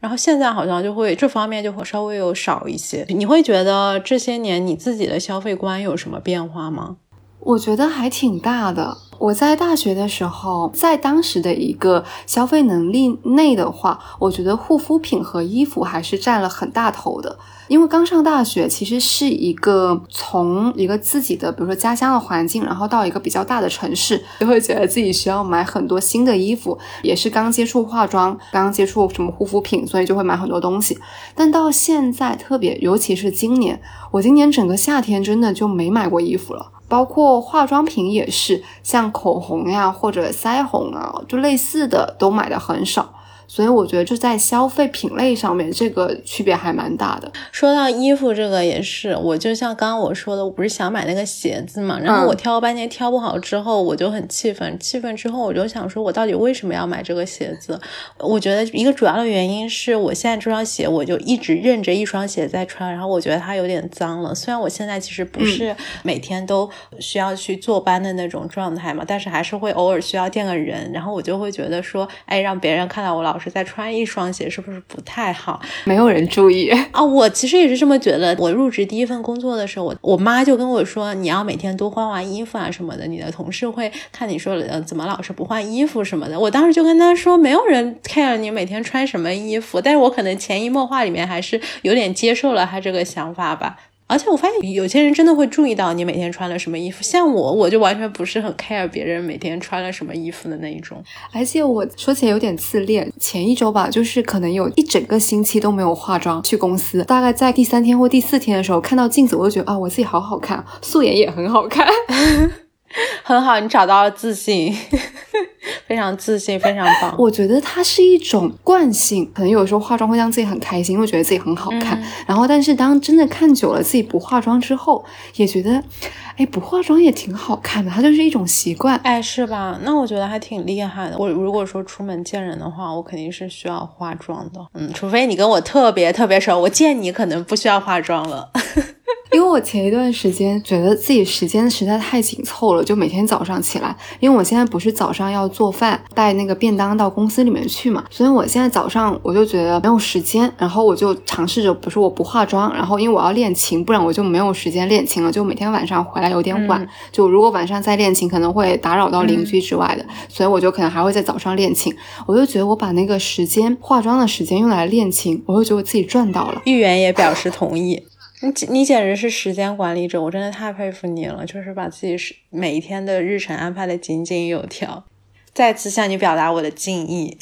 然后现在好像就会这方面就会稍微有少一些。你会觉得这些年你自己的消费观有什么变化吗？我觉得还挺大的。我在大学的时候，在当时的一个消费能力内的话，我觉得护肤品和衣服还是占了很大头的。因为刚上大学，其实是一个从一个自己的，比如说家乡的环境，然后到一个比较大的城市，就会觉得自己需要买很多新的衣服，也是刚接触化妆，刚接触什么护肤品，所以就会买很多东西。但到现在，特别尤其是今年，我今年整个夏天真的就没买过衣服了。包括化妆品也是，像口红呀或者腮红啊，就类似的都买的很少。所以我觉得就在消费品类上面，这个区别还蛮大的。说到衣服这个也是，我就像刚刚我说的，我不是想买那个鞋子嘛，然后我挑了半天挑不好之后，我就很气愤。气愤之后，我就想说，我到底为什么要买这个鞋子？我觉得一个主要的原因是我现在这双鞋，我就一直认着一双鞋在穿，然后我觉得它有点脏了。虽然我现在其实不是每天都需要去坐班的那种状态嘛，但是还是会偶尔需要见个人，然后我就会觉得说，哎，让别人看到我老。是在穿一双鞋，是不是不太好？没有人注意啊！我其实也是这么觉得。我入职第一份工作的时候，我我妈就跟我说，你要每天多换换衣服啊什么的。你的同事会看你说，呃，怎么老是不换衣服什么的。我当时就跟她说，没有人 care 你每天穿什么衣服，但是我可能潜移默化里面还是有点接受了她这个想法吧。而且我发现有些人真的会注意到你每天穿了什么衣服，像我，我就完全不是很 care 别人每天穿了什么衣服的那一种。而且我说起来有点自恋，前一周吧，就是可能有一整个星期都没有化妆去公司，大概在第三天或第四天的时候看到镜子，我就觉得啊，我自己好好看，素颜也很好看。很好，你找到了自信，非常自信，非常棒。我觉得它是一种惯性，可能有时候化妆会让自己很开心，因为觉得自己很好看。然后，但是当真的看久了自己不化妆之后，也觉得，哎，不化妆也挺好看的。它就是一种习惯，哎，是吧？那我觉得还挺厉害的。我如果说出门见人的话，我肯定是需要化妆的。嗯，除非你跟我特别特别熟，我见你可能不需要化妆了。因为我前一段时间觉得自己时间实在太紧凑了，就每天早上起来，因为我现在不是早上要做饭带那个便当到公司里面去嘛，所以我现在早上我就觉得没有时间，然后我就尝试着，不是我不化妆，然后因为我要练琴，不然我就没有时间练琴了，就每天晚上回来有点晚，就如果晚上再练琴可能会打扰到邻居之外的，所以我就可能还会在早上练琴，我就觉得我把那个时间化妆的时间用来练琴，我就觉得我自己赚到了。玉圆也表示同意。你你简直是时间管理者，我真的太佩服你了，就是把自己是每一天的日程安排的井井有条，再次向你表达我的敬意。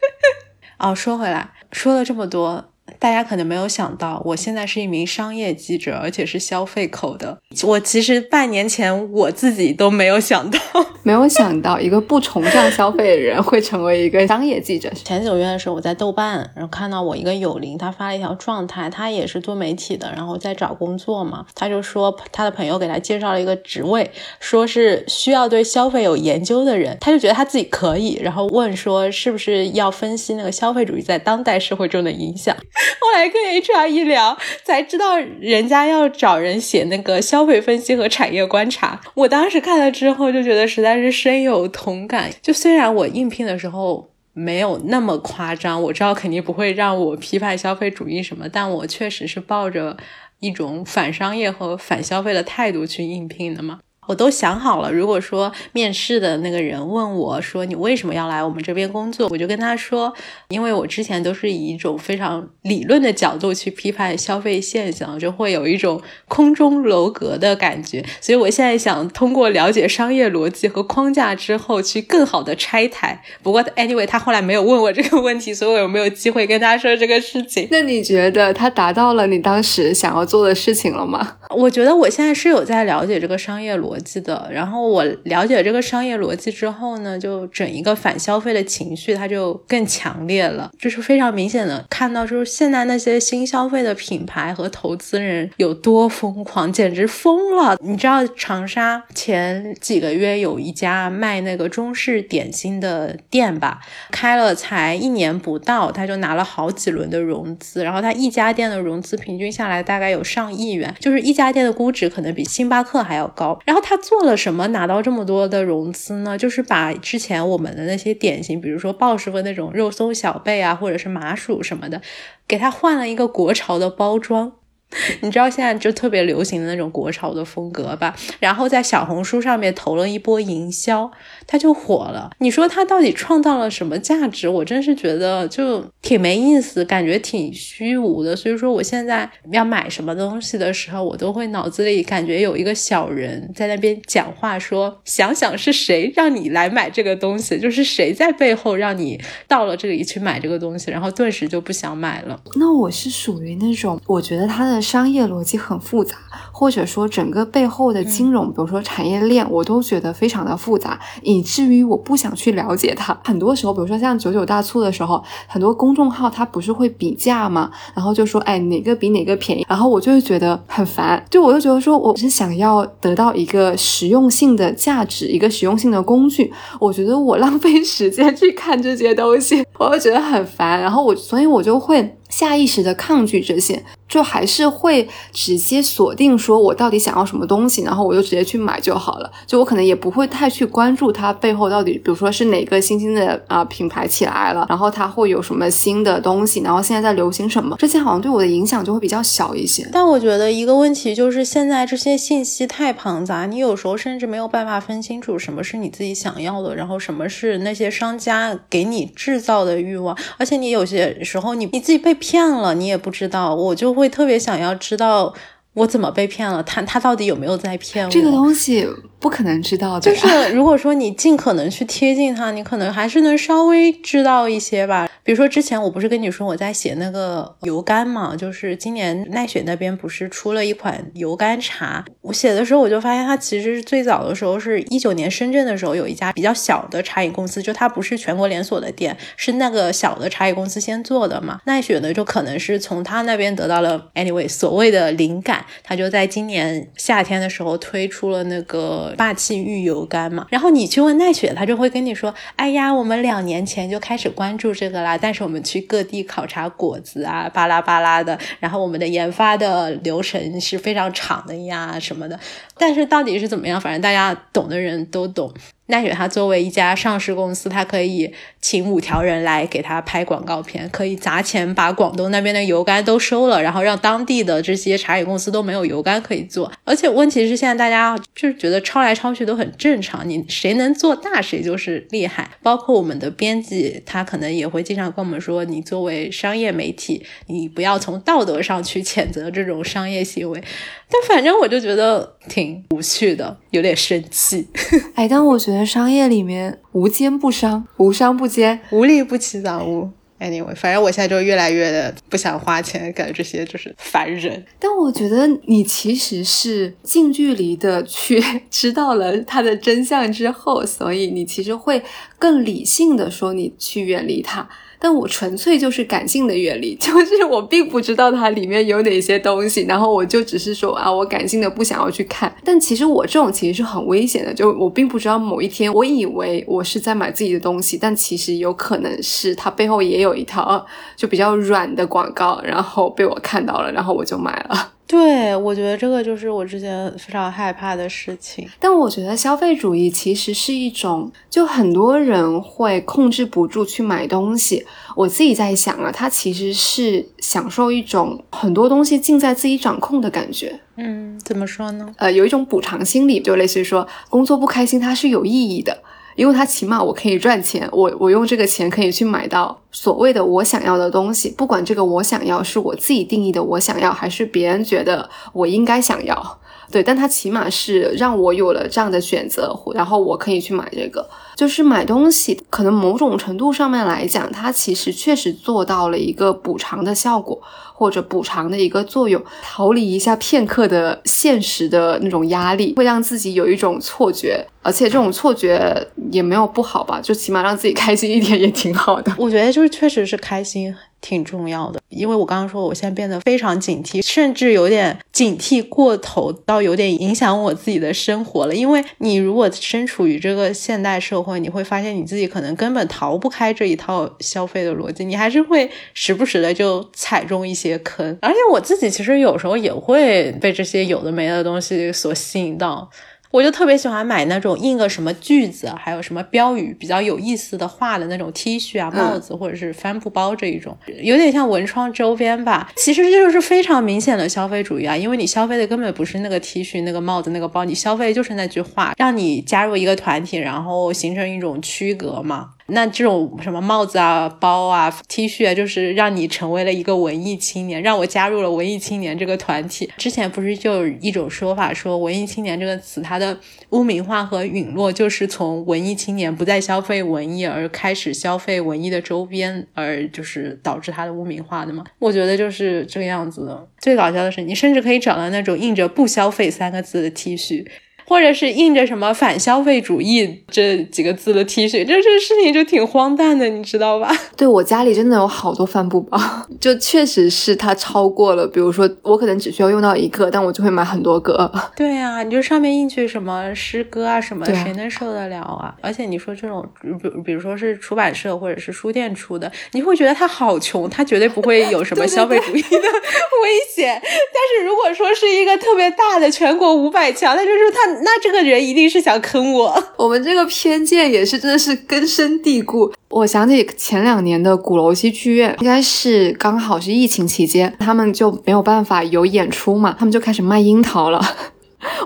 哦，说回来，说了这么多。大家可能没有想到，我现在是一名商业记者，而且是消费口的。我其实半年前我自己都没有想到，没有想到一个不崇尚消费的人会成为一个商业记者。前九月的时候，我在豆瓣，然后看到我一个友邻，他发了一条状态，他也是做媒体的，然后在找工作嘛。他就说他的朋友给他介绍了一个职位，说是需要对消费有研究的人，他就觉得他自己可以，然后问说是不是要分析那个消费主义在当代社会中的影响。后来跟 HR 一聊，才知道人家要找人写那个消费分析和产业观察。我当时看了之后就觉得实在是深有同感。就虽然我应聘的时候没有那么夸张，我知道肯定不会让我批判消费主义什么，但我确实是抱着一种反商业和反消费的态度去应聘的嘛。我都想好了，如果说面试的那个人问我说你为什么要来我们这边工作，我就跟他说，因为我之前都是以一种非常理论的角度去批判消费现象，就会有一种空中楼阁的感觉，所以我现在想通过了解商业逻辑和框架之后，去更好的拆台。不过 anyway，他后来没有问我这个问题，所以我有没有机会跟他说这个事情？那你觉得他达到了你当时想要做的事情了吗？我觉得我现在是有在了解这个商业逻辑的，然后我了解这个商业逻辑之后呢，就整一个反消费的情绪它就更强烈了，就是非常明显的看到，就是现在那些新消费的品牌和投资人有多疯狂，简直疯了。你知道长沙前几个月有一家卖那个中式点心的店吧，开了才一年不到，他就拿了好几轮的融资，然后他一家店的融资平均下来大概有上亿元，就是一。家店的估值可能比星巴克还要高，然后他做了什么拿到这么多的融资呢？就是把之前我们的那些典型，比如说鲍师傅那种肉松小贝啊，或者是麻薯什么的，给他换了一个国潮的包装。你知道现在就特别流行的那种国潮的风格吧？然后在小红书上面投了一波营销，它就火了。你说他到底创造了什么价值？我真是觉得就挺没意思，感觉挺虚无的。所以说我现在要买什么东西的时候，我都会脑子里感觉有一个小人在那边讲话，说想想是谁让你来买这个东西，就是谁在背后让你到了这里去买这个东西，然后顿时就不想买了。那我是属于那种，我觉得它的。商业逻辑很复杂，或者说整个背后的金融，比如说产业链，我都觉得非常的复杂，以以至于我不想去了解它。很多时候，比如说像九九大促的时候，很多公众号它不是会比价吗？然后就说，哎，哪个比哪个便宜？然后我就会觉得很烦，就我就觉得说，我是想要得到一个实用性的价值，一个实用性的工具。我觉得我浪费时间去看这些东西，我会觉得很烦。然后我，所以我就会。下意识的抗拒这些，就还是会直接锁定说我到底想要什么东西，然后我就直接去买就好了。就我可能也不会太去关注它背后到底，比如说是哪个新兴的啊品牌起来了，然后它会有什么新的东西，然后现在在流行什么，这些好像对我的影响就会比较小一些。但我觉得一个问题就是现在这些信息太庞杂，你有时候甚至没有办法分清楚什么是你自己想要的，然后什么是那些商家给你制造的欲望，而且你有些时候你你自己被。骗了你也不知道，我就会特别想要知道我怎么被骗了，他他到底有没有在骗我？这个东西。不可能知道的，就 是如果说你尽可能去贴近他，你可能还是能稍微知道一些吧。比如说之前我不是跟你说我在写那个油柑嘛，就是今年奈雪那边不是出了一款油柑茶，我写的时候我就发现它其实是最早的时候是一九年深圳的时候有一家比较小的茶饮公司，就它不是全国连锁的店，是那个小的茶饮公司先做的嘛。奈雪呢就可能是从他那边得到了 anyway 所谓的灵感，他就在今年夏天的时候推出了那个。霸气玉油柑嘛，然后你去问奈雪，他就会跟你说：“哎呀，我们两年前就开始关注这个啦，但是我们去各地考察果子啊，巴拉巴拉的，然后我们的研发的流程是非常长的呀，什么的。但是到底是怎么样，反正大家懂的人都懂。”奈雪它作为一家上市公司，它可以请五条人来给他拍广告片，可以砸钱把广东那边的油柑都收了，然后让当地的这些茶饮公司都没有油柑可以做。而且问题是现在大家就是觉得抄来抄去都很正常，你谁能做大谁就是厉害。包括我们的编辑，他可能也会经常跟我们说，你作为商业媒体，你不要从道德上去谴责这种商业行为。但反正我就觉得挺无趣的，有点生气。哎，但我觉得商业里面无奸不商，无商不奸，无利不起早污。Anyway，反正我现在就越来越的不想花钱感觉这些，就是烦人。但我觉得你其实是近距离的去 知道了它的真相之后，所以你其实会更理性的说你去远离它。但我纯粹就是感性的阅历，就是我并不知道它里面有哪些东西，然后我就只是说啊，我感性的不想要去看。但其实我这种其实是很危险的，就我并不知道某一天，我以为我是在买自己的东西，但其实有可能是它背后也有一套就比较软的广告，然后被我看到了，然后我就买了。对，我觉得这个就是我之前非常害怕的事情。但我觉得消费主义其实是一种，就很多人会控制不住去买东西。我自己在想啊，它其实是享受一种很多东西尽在自己掌控的感觉。嗯，怎么说呢？呃，有一种补偿心理，就类似于说工作不开心，它是有意义的。因为它起码我可以赚钱，我我用这个钱可以去买到所谓的我想要的东西，不管这个我想要是我自己定义的我想要，还是别人觉得我应该想要，对，但它起码是让我有了这样的选择，然后我可以去买这个，就是买东西，可能某种程度上面来讲，它其实确实做到了一个补偿的效果。或者补偿的一个作用，逃离一下片刻的现实的那种压力，会让自己有一种错觉，而且这种错觉也没有不好吧，就起码让自己开心一点也挺好的。我觉得就是确实是开心。挺重要的，因为我刚刚说，我现在变得非常警惕，甚至有点警惕过头，到有点影响我自己的生活了。因为你如果身处于这个现代社会，你会发现你自己可能根本逃不开这一套消费的逻辑，你还是会时不时的就踩中一些坑。而且我自己其实有时候也会被这些有的没的东西所吸引到。我就特别喜欢买那种印个什么句子，还有什么标语比较有意思的话的那种 T 恤啊、帽子或者是帆布包这一种，有点像文创周边吧。其实这就是非常明显的消费主义啊，因为你消费的根本不是那个 T 恤、那个帽子、那个包，你消费就是那句话，让你加入一个团体，然后形成一种区隔嘛。那这种什么帽子啊、包啊、T 恤啊，就是让你成为了一个文艺青年，让我加入了文艺青年这个团体。之前不是就有一种说法说，文艺青年这个词它的污名化和陨落，就是从文艺青年不再消费文艺而开始消费文艺的周边，而就是导致它的污名化的嘛？我觉得就是这个样子的。最搞笑的是，你甚至可以找到那种印着“不消费”三个字的 T 恤。或者是印着什么反消费主义这几个字的 T 恤，这这事情就挺荒诞的，你知道吧？对我家里真的有好多帆布包，就确实是它超过了。比如说，我可能只需要用到一个，但我就会买很多个。对呀，你就上面印去什么诗歌啊什么，谁能受得了啊？而且你说这种，比比如说是出版社或者是书店出的，你会觉得他好穷，他绝对不会有什么消费主义的 危险。但是如果说是一个特别大的全国五百强，那就是他。那这个人一定是想坑我。我们这个偏见也是真的是根深蒂固。我想起前两年的鼓楼西剧院，应该是刚好是疫情期间，他们就没有办法有演出嘛，他们就开始卖樱桃了。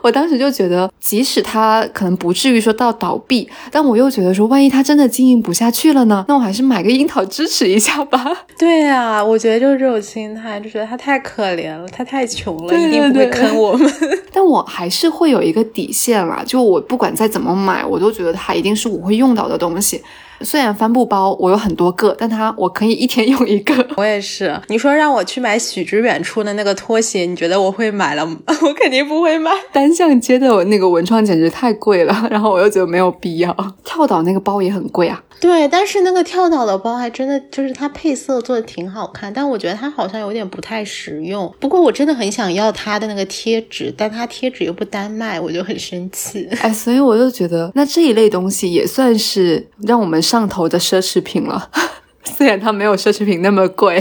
我当时就觉得，即使他可能不至于说到倒闭，但我又觉得说，万一他真的经营不下去了呢？那我还是买个樱桃支持一下吧。对呀，我觉得就是这种心态，就觉得他太可怜了，他太穷了，一定不会坑我们。但我还是会有一个底线啦，就我不管再怎么买，我都觉得它一定是我会用到的东西。虽然帆布包我有很多个，但它我可以一天用一个。我也是。你说让我去买许知远出的那个拖鞋，你觉得我会买了吗？我肯定不会买。单向街的那个文创简直太贵了，然后我又觉得没有必要。跳岛那个包也很贵啊。对，但是那个跳岛的包还真的就是它配色做的挺好看，但我觉得它好像有点不太实用。不过我真的很想要它的那个贴纸，但它贴纸又不单卖，我就很生气。哎，所以我就觉得那这一类东西也算是让我们上头的奢侈品了，虽然它没有奢侈品那么贵。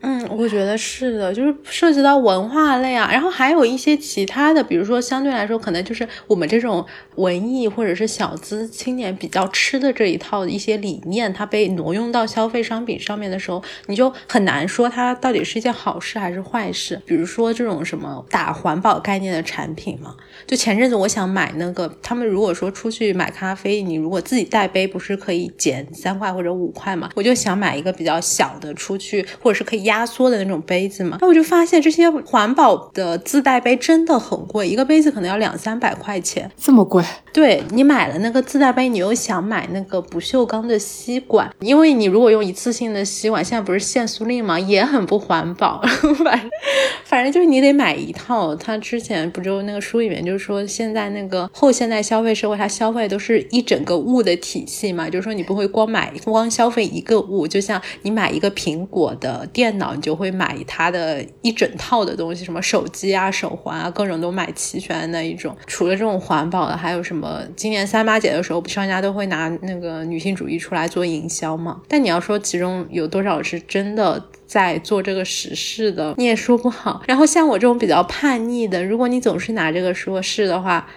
嗯，我觉得是的，就是涉及到文化类啊，然后还有一些其他的，比如说相对来说，可能就是我们这种文艺或者是小资青年比较吃的这一套一些理念，它被挪用到消费商品上面的时候，你就很难说它到底是一件好事还是坏事。比如说这种什么打环保概念的产品嘛，就前阵子我想买那个，他们如果说出去买咖啡，你如果自己带杯，不是可以减三块或者五块嘛？我就想买一个比较小的出去，或者是可以。压缩的那种杯子嘛，那我就发现这些环保的自带杯真的很贵，一个杯子可能要两三百块钱，这么贵？对你买了那个自带杯，你又想买那个不锈钢的吸管，因为你如果用一次性的吸管，现在不是限塑令嘛，也很不环保。反正反正就是你得买一套。他之前不就那个书里面就是说，现在那个后现代消费社会，它消费都是一整个物的体系嘛，就是说你不会光买光消费一个物，就像你买一个苹果的电。脑你就会买它的一整套的东西，什么手机啊、手环啊，各种都买齐全的那一种。除了这种环保的，还有什么？今年三八节的时候，商家都会拿那个女性主义出来做营销嘛。但你要说其中有多少是真的？在做这个实事的，你也说不好。然后像我这种比较叛逆的，如果你总是拿这个说事的话，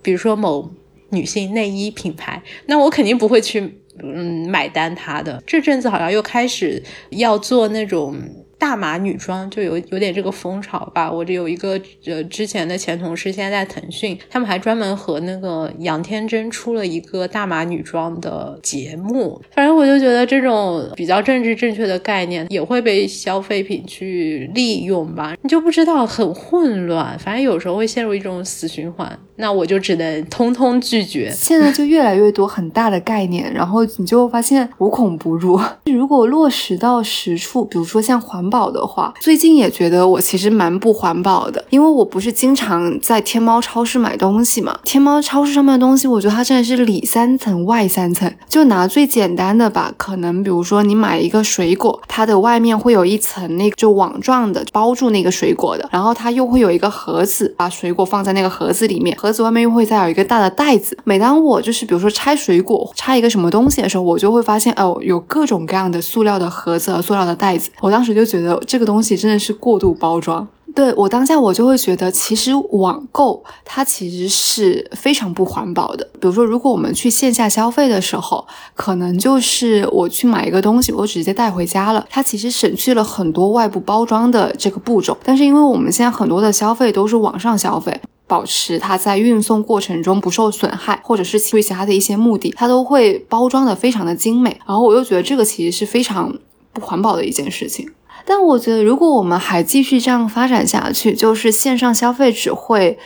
比如说某女性内衣品牌，那我肯定不会去嗯买单它的。这阵子好像又开始要做那种。大码女装就有有点这个风潮吧。我这有一个呃之前的前同事，现在在腾讯，他们还专门和那个杨天真出了一个大码女装的节目。反正我就觉得这种比较政治正确的概念也会被消费品去利用吧，你就不知道很混乱。反正有时候会陷入一种死循环，那我就只能通通拒绝。现在就越来越多很大的概念，然后你就发现无孔不入。如果落实到实处，比如说像环。保的话，最近也觉得我其实蛮不环保的，因为我不是经常在天猫超市买东西嘛。天猫超市上面的东西，我觉得它真的是里三层外三层。就拿最简单的吧，可能比如说你买一个水果，它的外面会有一层那个就网状的包住那个水果的，然后它又会有一个盒子，把水果放在那个盒子里面，盒子外面又会再有一个大的袋子。每当我就是比如说拆水果、拆一个什么东西的时候，我就会发现哦，有各种各样的塑料的盒子和塑料的袋子。我当时就觉得。觉得这个东西真的是过度包装，对我当下我就会觉得，其实网购它其实是非常不环保的。比如说，如果我们去线下消费的时候，可能就是我去买一个东西，我直接带回家了，它其实省去了很多外部包装的这个步骤。但是因为我们现在很多的消费都是网上消费，保持它在运送过程中不受损害，或者是出于其他的一些目的，它都会包装的非常的精美。然后我又觉得这个其实是非常不环保的一件事情。但我觉得，如果我们还继续这样发展下去，就是线上消费只会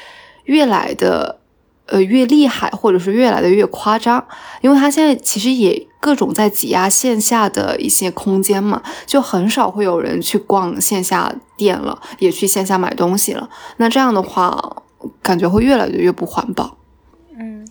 越来的呃越厉害，或者是越来的越夸张，因为它现在其实也各种在挤压线下的一些空间嘛，就很少会有人去逛线下店了，也去线下买东西了。那这样的话，感觉会越来的越不环保。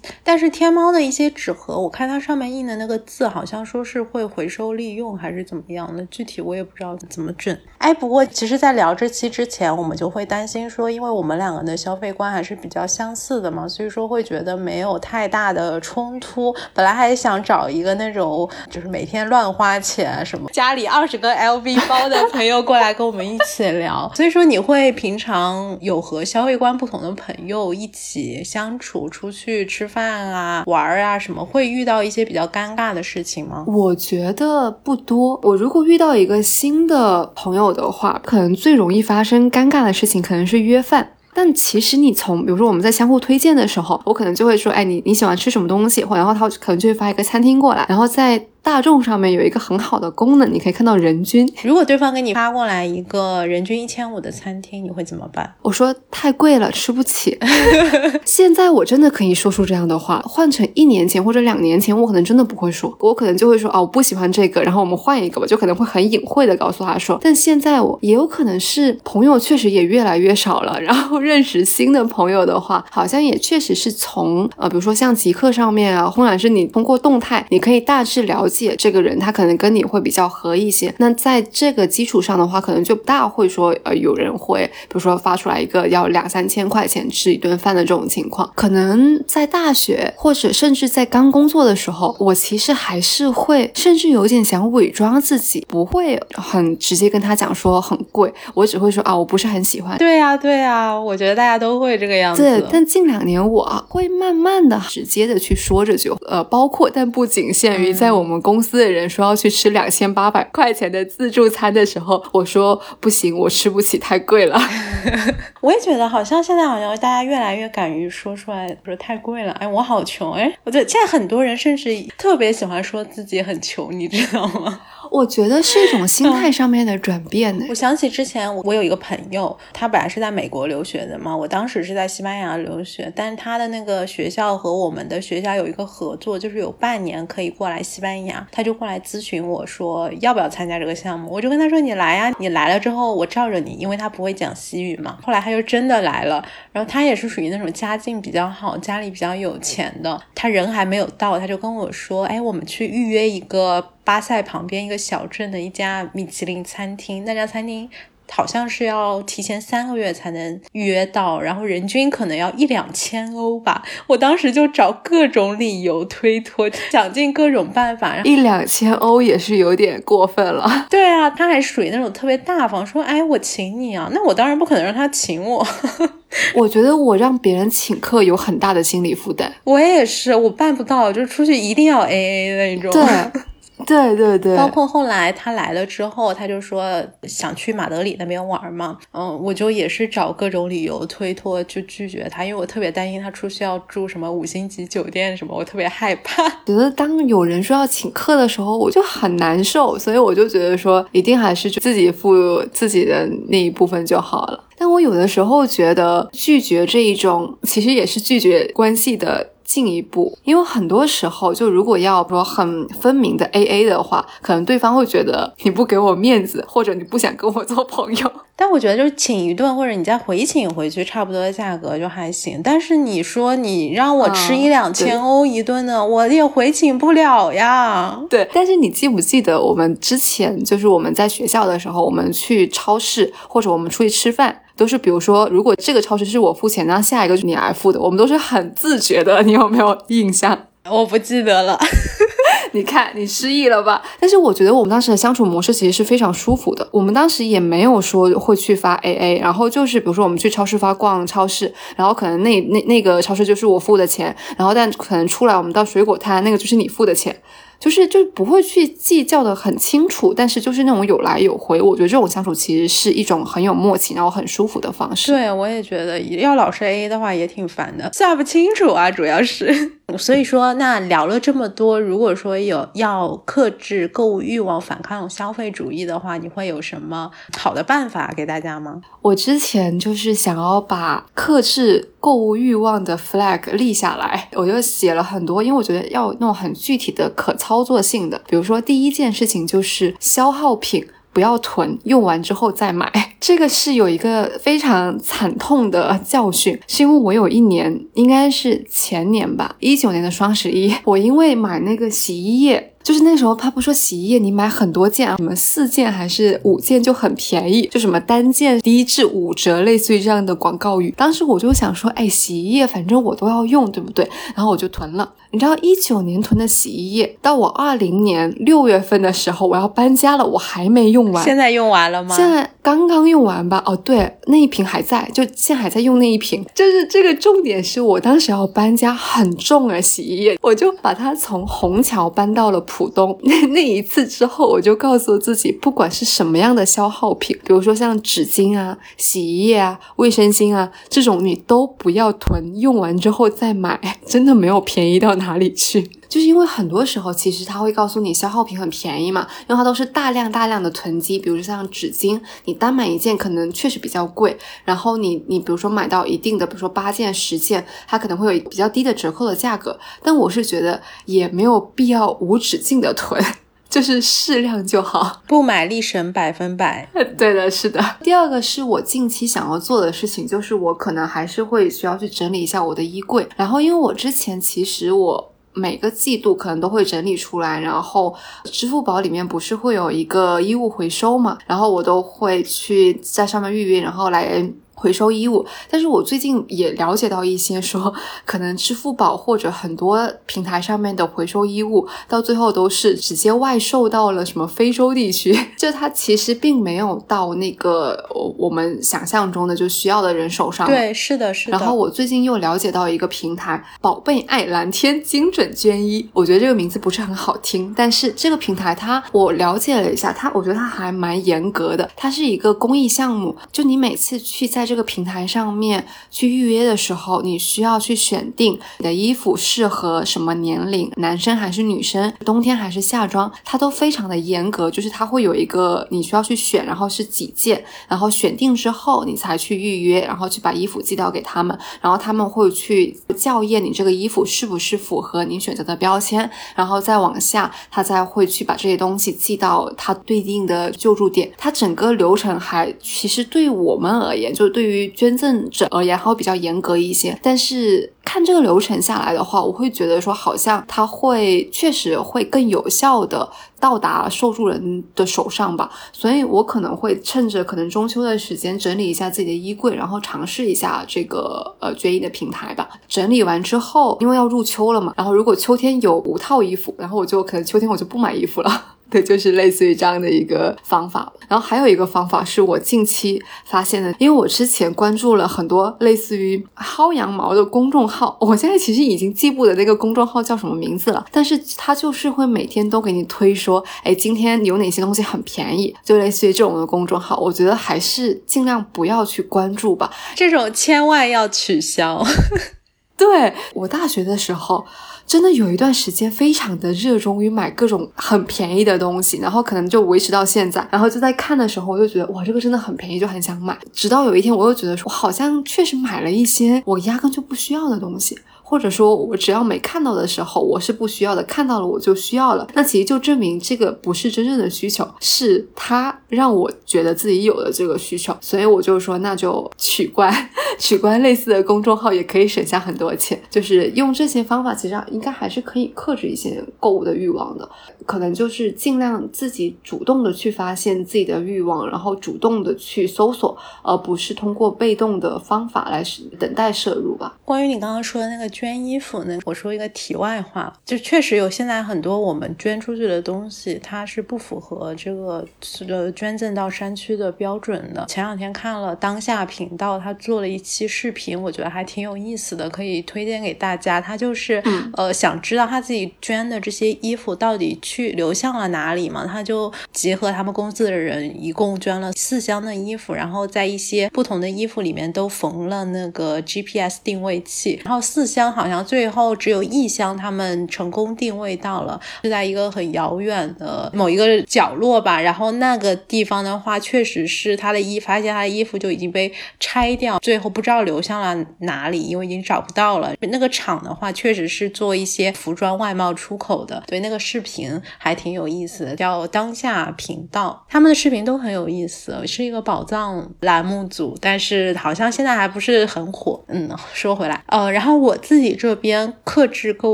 嗯，但是天猫的一些纸盒，我看它上面印的那个字，好像说是会回收利用还是怎么样的，具体我也不知道怎么整。哎，不过其实，在聊这期之前，我们就会担心说，因为我们两个的消费观还是比较相似的嘛，所以说会觉得没有太大的冲突。本来还想找一个那种就是每天乱花钱，什 么家里二十个 LV 包的朋友过来跟我们一起聊。所以说，你会平常有和消费观不同的朋友一起相处，出去。去吃饭啊、玩儿啊，什么会遇到一些比较尴尬的事情吗？我觉得不多。我如果遇到一个新的朋友的话，可能最容易发生尴尬的事情可能是约饭。但其实你从，比如说我们在相互推荐的时候，我可能就会说，哎，你你喜欢吃什么东西？然后他可能就会发一个餐厅过来，然后在。大众上面有一个很好的功能，你可以看到人均。如果对方给你发过来一个人均一千五的餐厅，你会怎么办？我说太贵了，吃不起。现在我真的可以说出这样的话，换成一年前或者两年前，我可能真的不会说，我可能就会说哦，我不喜欢这个，然后我们换一个吧，就可能会很隐晦的告诉他说。但现在我也有可能是朋友确实也越来越少了，然后认识新的朋友的话，好像也确实是从呃，比如说像极客上面啊，或者是你通过动态，你可以大致了解。这个人他可能跟你会比较合一些，那在这个基础上的话，可能就不大会说呃有人会，比如说发出来一个要两三千块钱吃一顿饭的这种情况。可能在大学或者甚至在刚工作的时候，我其实还是会，甚至有点想伪装自己，不会很直接跟他讲说很贵，我只会说啊我不是很喜欢。对呀对呀，我觉得大家都会这个样子。对，但近两年我会慢慢的直接的去说这句，呃，包括但不仅限于在我们。公司的人说要去吃两千八百块钱的自助餐的时候，我说不行，我吃不起，太贵了。我也觉得，好像现在好像大家越来越敢于说出来，说太贵了。哎，我好穷。哎，我觉得现在很多人甚至特别喜欢说自己很穷，你知道吗？我觉得是一种心态上面的转变呢。我想起之前我有一个朋友，他本来是在美国留学的嘛，我当时是在西班牙留学，但是他的那个学校和我们的学校有一个合作，就是有半年可以过来西班牙，他就过来咨询我说要不要参加这个项目，我就跟他说你来呀，你来了之后我罩着你，因为他不会讲西语嘛。后来他就真的来了，然后他也是属于那种家境比较好，家里比较有钱的，他人还没有到，他就跟我说，哎，我们去预约一个。巴塞旁边一个小镇的一家米其林餐厅，那家餐厅好像是要提前三个月才能预约到，然后人均可能要一两千欧吧。我当时就找各种理由推脱，想尽各种办法。一两千欧也是有点过分了。对啊，他还属于那种特别大方，说：“哎，我请你啊。”那我当然不可能让他请我。我觉得我让别人请客有很大的心理负担。我也是，我办不到，就是出去一定要 A A 那种。对。对对对，包括后来他来了之后，他就说想去马德里那边玩嘛，嗯，我就也是找各种理由推脱，就拒绝他，因为我特别担心他出去要住什么五星级酒店什么，我特别害怕。觉得当有人说要请客的时候，我就很难受，所以我就觉得说一定还是自己付自己的那一部分就好了。但我有的时候觉得拒绝这一种，其实也是拒绝关系的。进一步，因为很多时候，就如果要说很分明的 A A 的话，可能对方会觉得你不给我面子，或者你不想跟我做朋友。但我觉得就是请一顿，或者你再回请回去，差不多的价格就还行。但是你说你让我吃一两千欧一顿呢，我也回请不了呀。对，但是你记不记得我们之前就是我们在学校的时候，我们去超市或者我们出去吃饭。都是，比如说，如果这个超市是我付钱，那下一个是你来付的，我们都是很自觉的。你有没有印象？我不记得了。你看，你失忆了吧？但是我觉得我们当时的相处模式其实是非常舒服的。我们当时也没有说会去发 AA，然后就是比如说我们去超市发逛超市，然后可能那那那个超市就是我付的钱，然后但可能出来我们到水果摊，那个就是你付的钱。就是就不会去计较的很清楚，但是就是那种有来有回，我觉得这种相处其实是一种很有默契，然后很舒服的方式。对，我也觉得要老是 A A 的话也挺烦的，算不清楚啊，主要是。所以说，那聊了这么多，如果说有要克制购物欲望、反抗消费主义的话，你会有什么好的办法给大家吗？我之前就是想要把克制购物欲望的 flag 立下来，我就写了很多，因为我觉得要那种很具体的可操作性的，比如说第一件事情就是消耗品。不要囤，用完之后再买。这个是有一个非常惨痛的教训，是因为我有一年，应该是前年吧，一九年的双十一，我因为买那个洗衣液。就是那时候，他不说洗衣液你买很多件啊，什么四件还是五件就很便宜，就什么单件低至五折，类似于这样的广告语。当时我就想说，哎，洗衣液反正我都要用，对不对？然后我就囤了。你知道，一九年囤的洗衣液，到我二零年六月份的时候，我要搬家了，我还没用完。现在用完了吗？现在刚刚用完吧。哦，对，那一瓶还在，就现在还在用那一瓶。就是这个重点是我当时要搬家，很重啊，洗衣液，我就把它从虹桥搬到了。浦东 那那一次之后，我就告诉自己，不管是什么样的消耗品，比如说像纸巾啊、洗衣液啊、卫生巾啊这种，你都不要囤，用完之后再买，真的没有便宜到哪里去。就是因为很多时候，其实它会告诉你消耗品很便宜嘛，因为它都是大量大量的囤积，比如说像纸巾，你单买一件可能确实比较贵，然后你你比如说买到一定的，比如说八件十件，它可能会有比较低的折扣的价格，但我是觉得也没有必要无止境的囤，就是适量就好，不买力省百分百。对的，是的。第二个是我近期想要做的事情，就是我可能还是会需要去整理一下我的衣柜，然后因为我之前其实我。每个季度可能都会整理出来，然后支付宝里面不是会有一个衣物回收嘛，然后我都会去在上面预约，然后来。回收衣物，但是我最近也了解到一些说，可能支付宝或者很多平台上面的回收衣物，到最后都是直接外售到了什么非洲地区，就它其实并没有到那个我们想象中的就需要的人手上。对，是的，是的。然后我最近又了解到一个平台“宝贝爱蓝天精准捐衣”，我觉得这个名字不是很好听，但是这个平台它我了解了一下，它我觉得它还蛮严格的，它是一个公益项目，就你每次去在这。这个平台上面去预约的时候，你需要去选定你的衣服适合什么年龄，男生还是女生，冬天还是夏装，它都非常的严格。就是它会有一个你需要去选，然后是几件，然后选定之后你才去预约，然后去把衣服寄到给他们，然后他们会去校验你这个衣服是不是符合你选择的标签，然后再往下，他再会去把这些东西寄到他对应的救助点。它整个流程还其实对我们而言，就对。对于捐赠者而言，还会比较严格一些。但是看这个流程下来的话，我会觉得说，好像它会确实会更有效的到达受助人的手上吧。所以我可能会趁着可能中秋的时间整理一下自己的衣柜，然后尝试一下这个呃捐衣的平台吧。整理完之后，因为要入秋了嘛，然后如果秋天有五套衣服，然后我就可能秋天我就不买衣服了。对，就是类似于这样的一个方法。然后还有一个方法是我近期发现的，因为我之前关注了很多类似于薅羊毛的公众号，我现在其实已经记不得那个公众号叫什么名字了。但是它就是会每天都给你推说，哎，今天有哪些东西很便宜，就类似于这种的公众号。我觉得还是尽量不要去关注吧，这种千万要取消。对我大学的时候。真的有一段时间非常的热衷于买各种很便宜的东西，然后可能就维持到现在。然后就在看的时候，我就觉得哇，这个真的很便宜，就很想买。直到有一天，我又觉得说，我好像确实买了一些我压根就不需要的东西。或者说，我只要没看到的时候，我是不需要的；看到了，我就需要了。那其实就证明这个不是真正的需求，是他让我觉得自己有了这个需求。所以我就说，那就取关，取关类似的公众号也可以省下很多钱。就是用这些方法，其实应该还是可以克制一些购物的欲望的。可能就是尽量自己主动的去发现自己的欲望，然后主动的去搜索，而不是通过被动的方法来等待摄入吧。关于你刚刚说的那个。捐衣服呢？我说一个题外话，就确实有现在很多我们捐出去的东西，它是不符合这个呃捐赠到山区的标准的。前两天看了当下频道，他做了一期视频，我觉得还挺有意思的，可以推荐给大家。他就是呃想知道他自己捐的这些衣服到底去去流向了哪里嘛？他就结合他们公司的人，一共捐了四箱的衣服，然后在一些不同的衣服里面都缝了那个 GPS 定位器，然后四箱。好像最后只有一箱，他们成功定位到了，是在一个很遥远的某一个角落吧。然后那个地方的话，确实是他的衣，发现他的衣服就已经被拆掉，最后不知道流向了哪里，因为已经找不到了。那个厂的话，确实是做一些服装外贸出口的。对，那个视频还挺有意思的，叫当下频道，他们的视频都很有意思，是一个宝藏栏目组，但是好像现在还不是很火。嗯，说回来，呃，然后我自己。这边克制购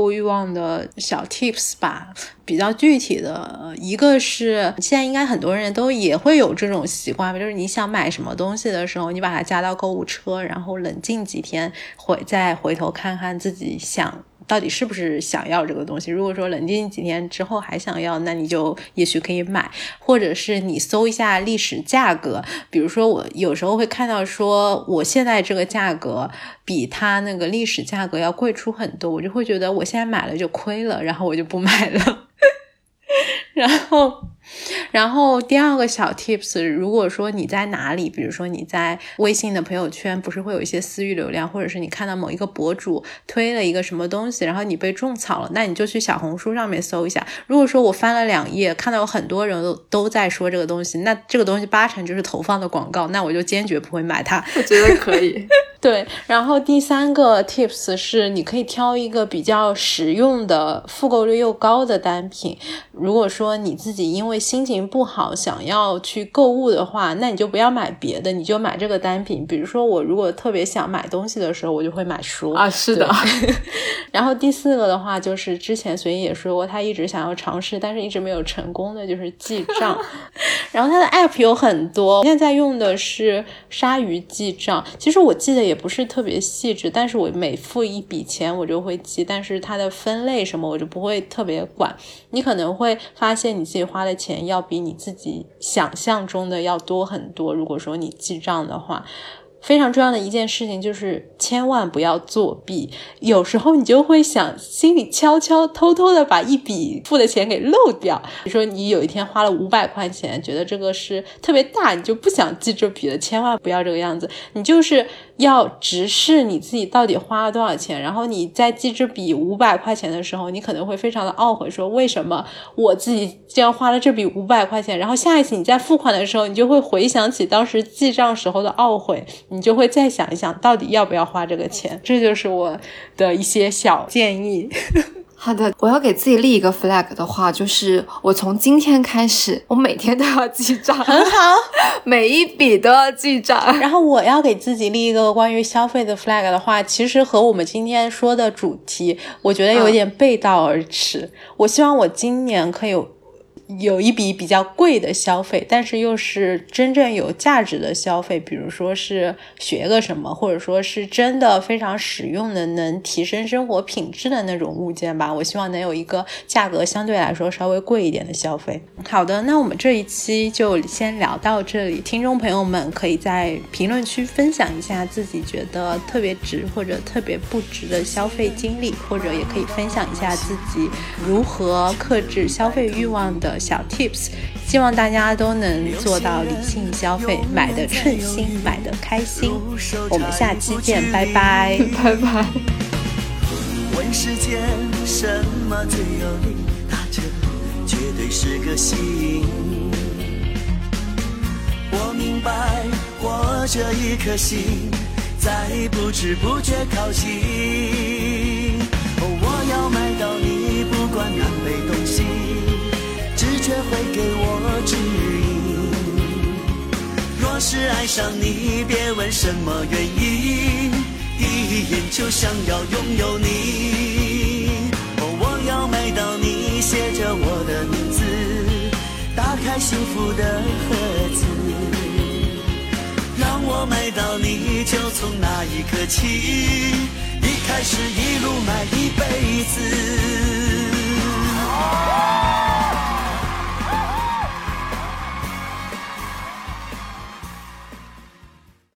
物欲望的小 tips 吧，比较具体的一个是，现在应该很多人都也会有这种习惯吧，就是你想买什么东西的时候，你把它加到购物车，然后冷静几天，回再回头看看自己想。到底是不是想要这个东西？如果说冷静几天之后还想要，那你就也许可以买，或者是你搜一下历史价格。比如说，我有时候会看到说，我现在这个价格比它那个历史价格要贵出很多，我就会觉得我现在买了就亏了，然后我就不买了。然后。然后第二个小 tips，如果说你在哪里，比如说你在微信的朋友圈，不是会有一些私域流量，或者是你看到某一个博主推了一个什么东西，然后你被种草了，那你就去小红书上面搜一下。如果说我翻了两页，看到有很多人都都在说这个东西，那这个东西八成就是投放的广告，那我就坚决不会买它。我觉得可以。对。然后第三个 tips 是，你可以挑一个比较实用的、复购率又高的单品。如果说你自己因为心情不好，想要去购物的话，那你就不要买别的，你就买这个单品。比如说，我如果特别想买东西的时候，我就会买书啊。是的。然后第四个的话，就是之前随意也说过，他一直想要尝试，但是一直没有成功的，就是记账。然后他的 app 有很多，现在用的是鲨鱼记账。其实我记得也不是特别细致，但是我每付一笔钱，我就会记。但是它的分类什么，我就不会特别管。你可能会发现你自己花的钱。要比你自己想象中的要多很多。如果说你记账的话。非常重要的一件事情就是千万不要作弊。有时候你就会想，心里悄悄偷偷的把一笔付的钱给漏掉。比如说你有一天花了五百块钱，觉得这个是特别大，你就不想记这笔了。千万不要这个样子，你就是要直视你自己到底花了多少钱。然后你在记这笔五百块钱的时候，你可能会非常的懊悔，说为什么我自己竟然花了这笔五百块钱？然后下一次你在付款的时候，你就会回想起当时记账时候的懊悔。你就会再想一想到底要不要花这个钱，这就是我的一些小建议。好的，我要给自己立一个 flag 的话，就是我从今天开始，我每天都要记账，很好，每一笔都要记账。然后我要给自己立一个关于消费的 flag 的话，其实和我们今天说的主题，我觉得有点背道而驰。我希望我今年可以。有一笔比较贵的消费，但是又是真正有价值的消费，比如说是学个什么，或者说是真的非常实用的，能提升生活品质的那种物件吧。我希望能有一个价格相对来说稍微贵一点的消费。好的，那我们这一期就先聊到这里。听众朋友们可以在评论区分享一下自己觉得特别值或者特别不值的消费经历，或者也可以分享一下自己如何克制消费欲望的。小 tips，希望大家都能做到理性消费，买的称心，买的开心。我们下期见，拜拜，拜拜。问世间什么最有力？打折绝对是个吸引。我明白，活着一颗心在不知不觉靠近。我要买到你，不管南北东西。却会给我指引。若是爱上你，别问什么原因，第一眼就想要拥有你。哦，我要买到你写着我的名字，打开幸福的盒子。让我买到你就从那一刻起，一开始一路买一辈子。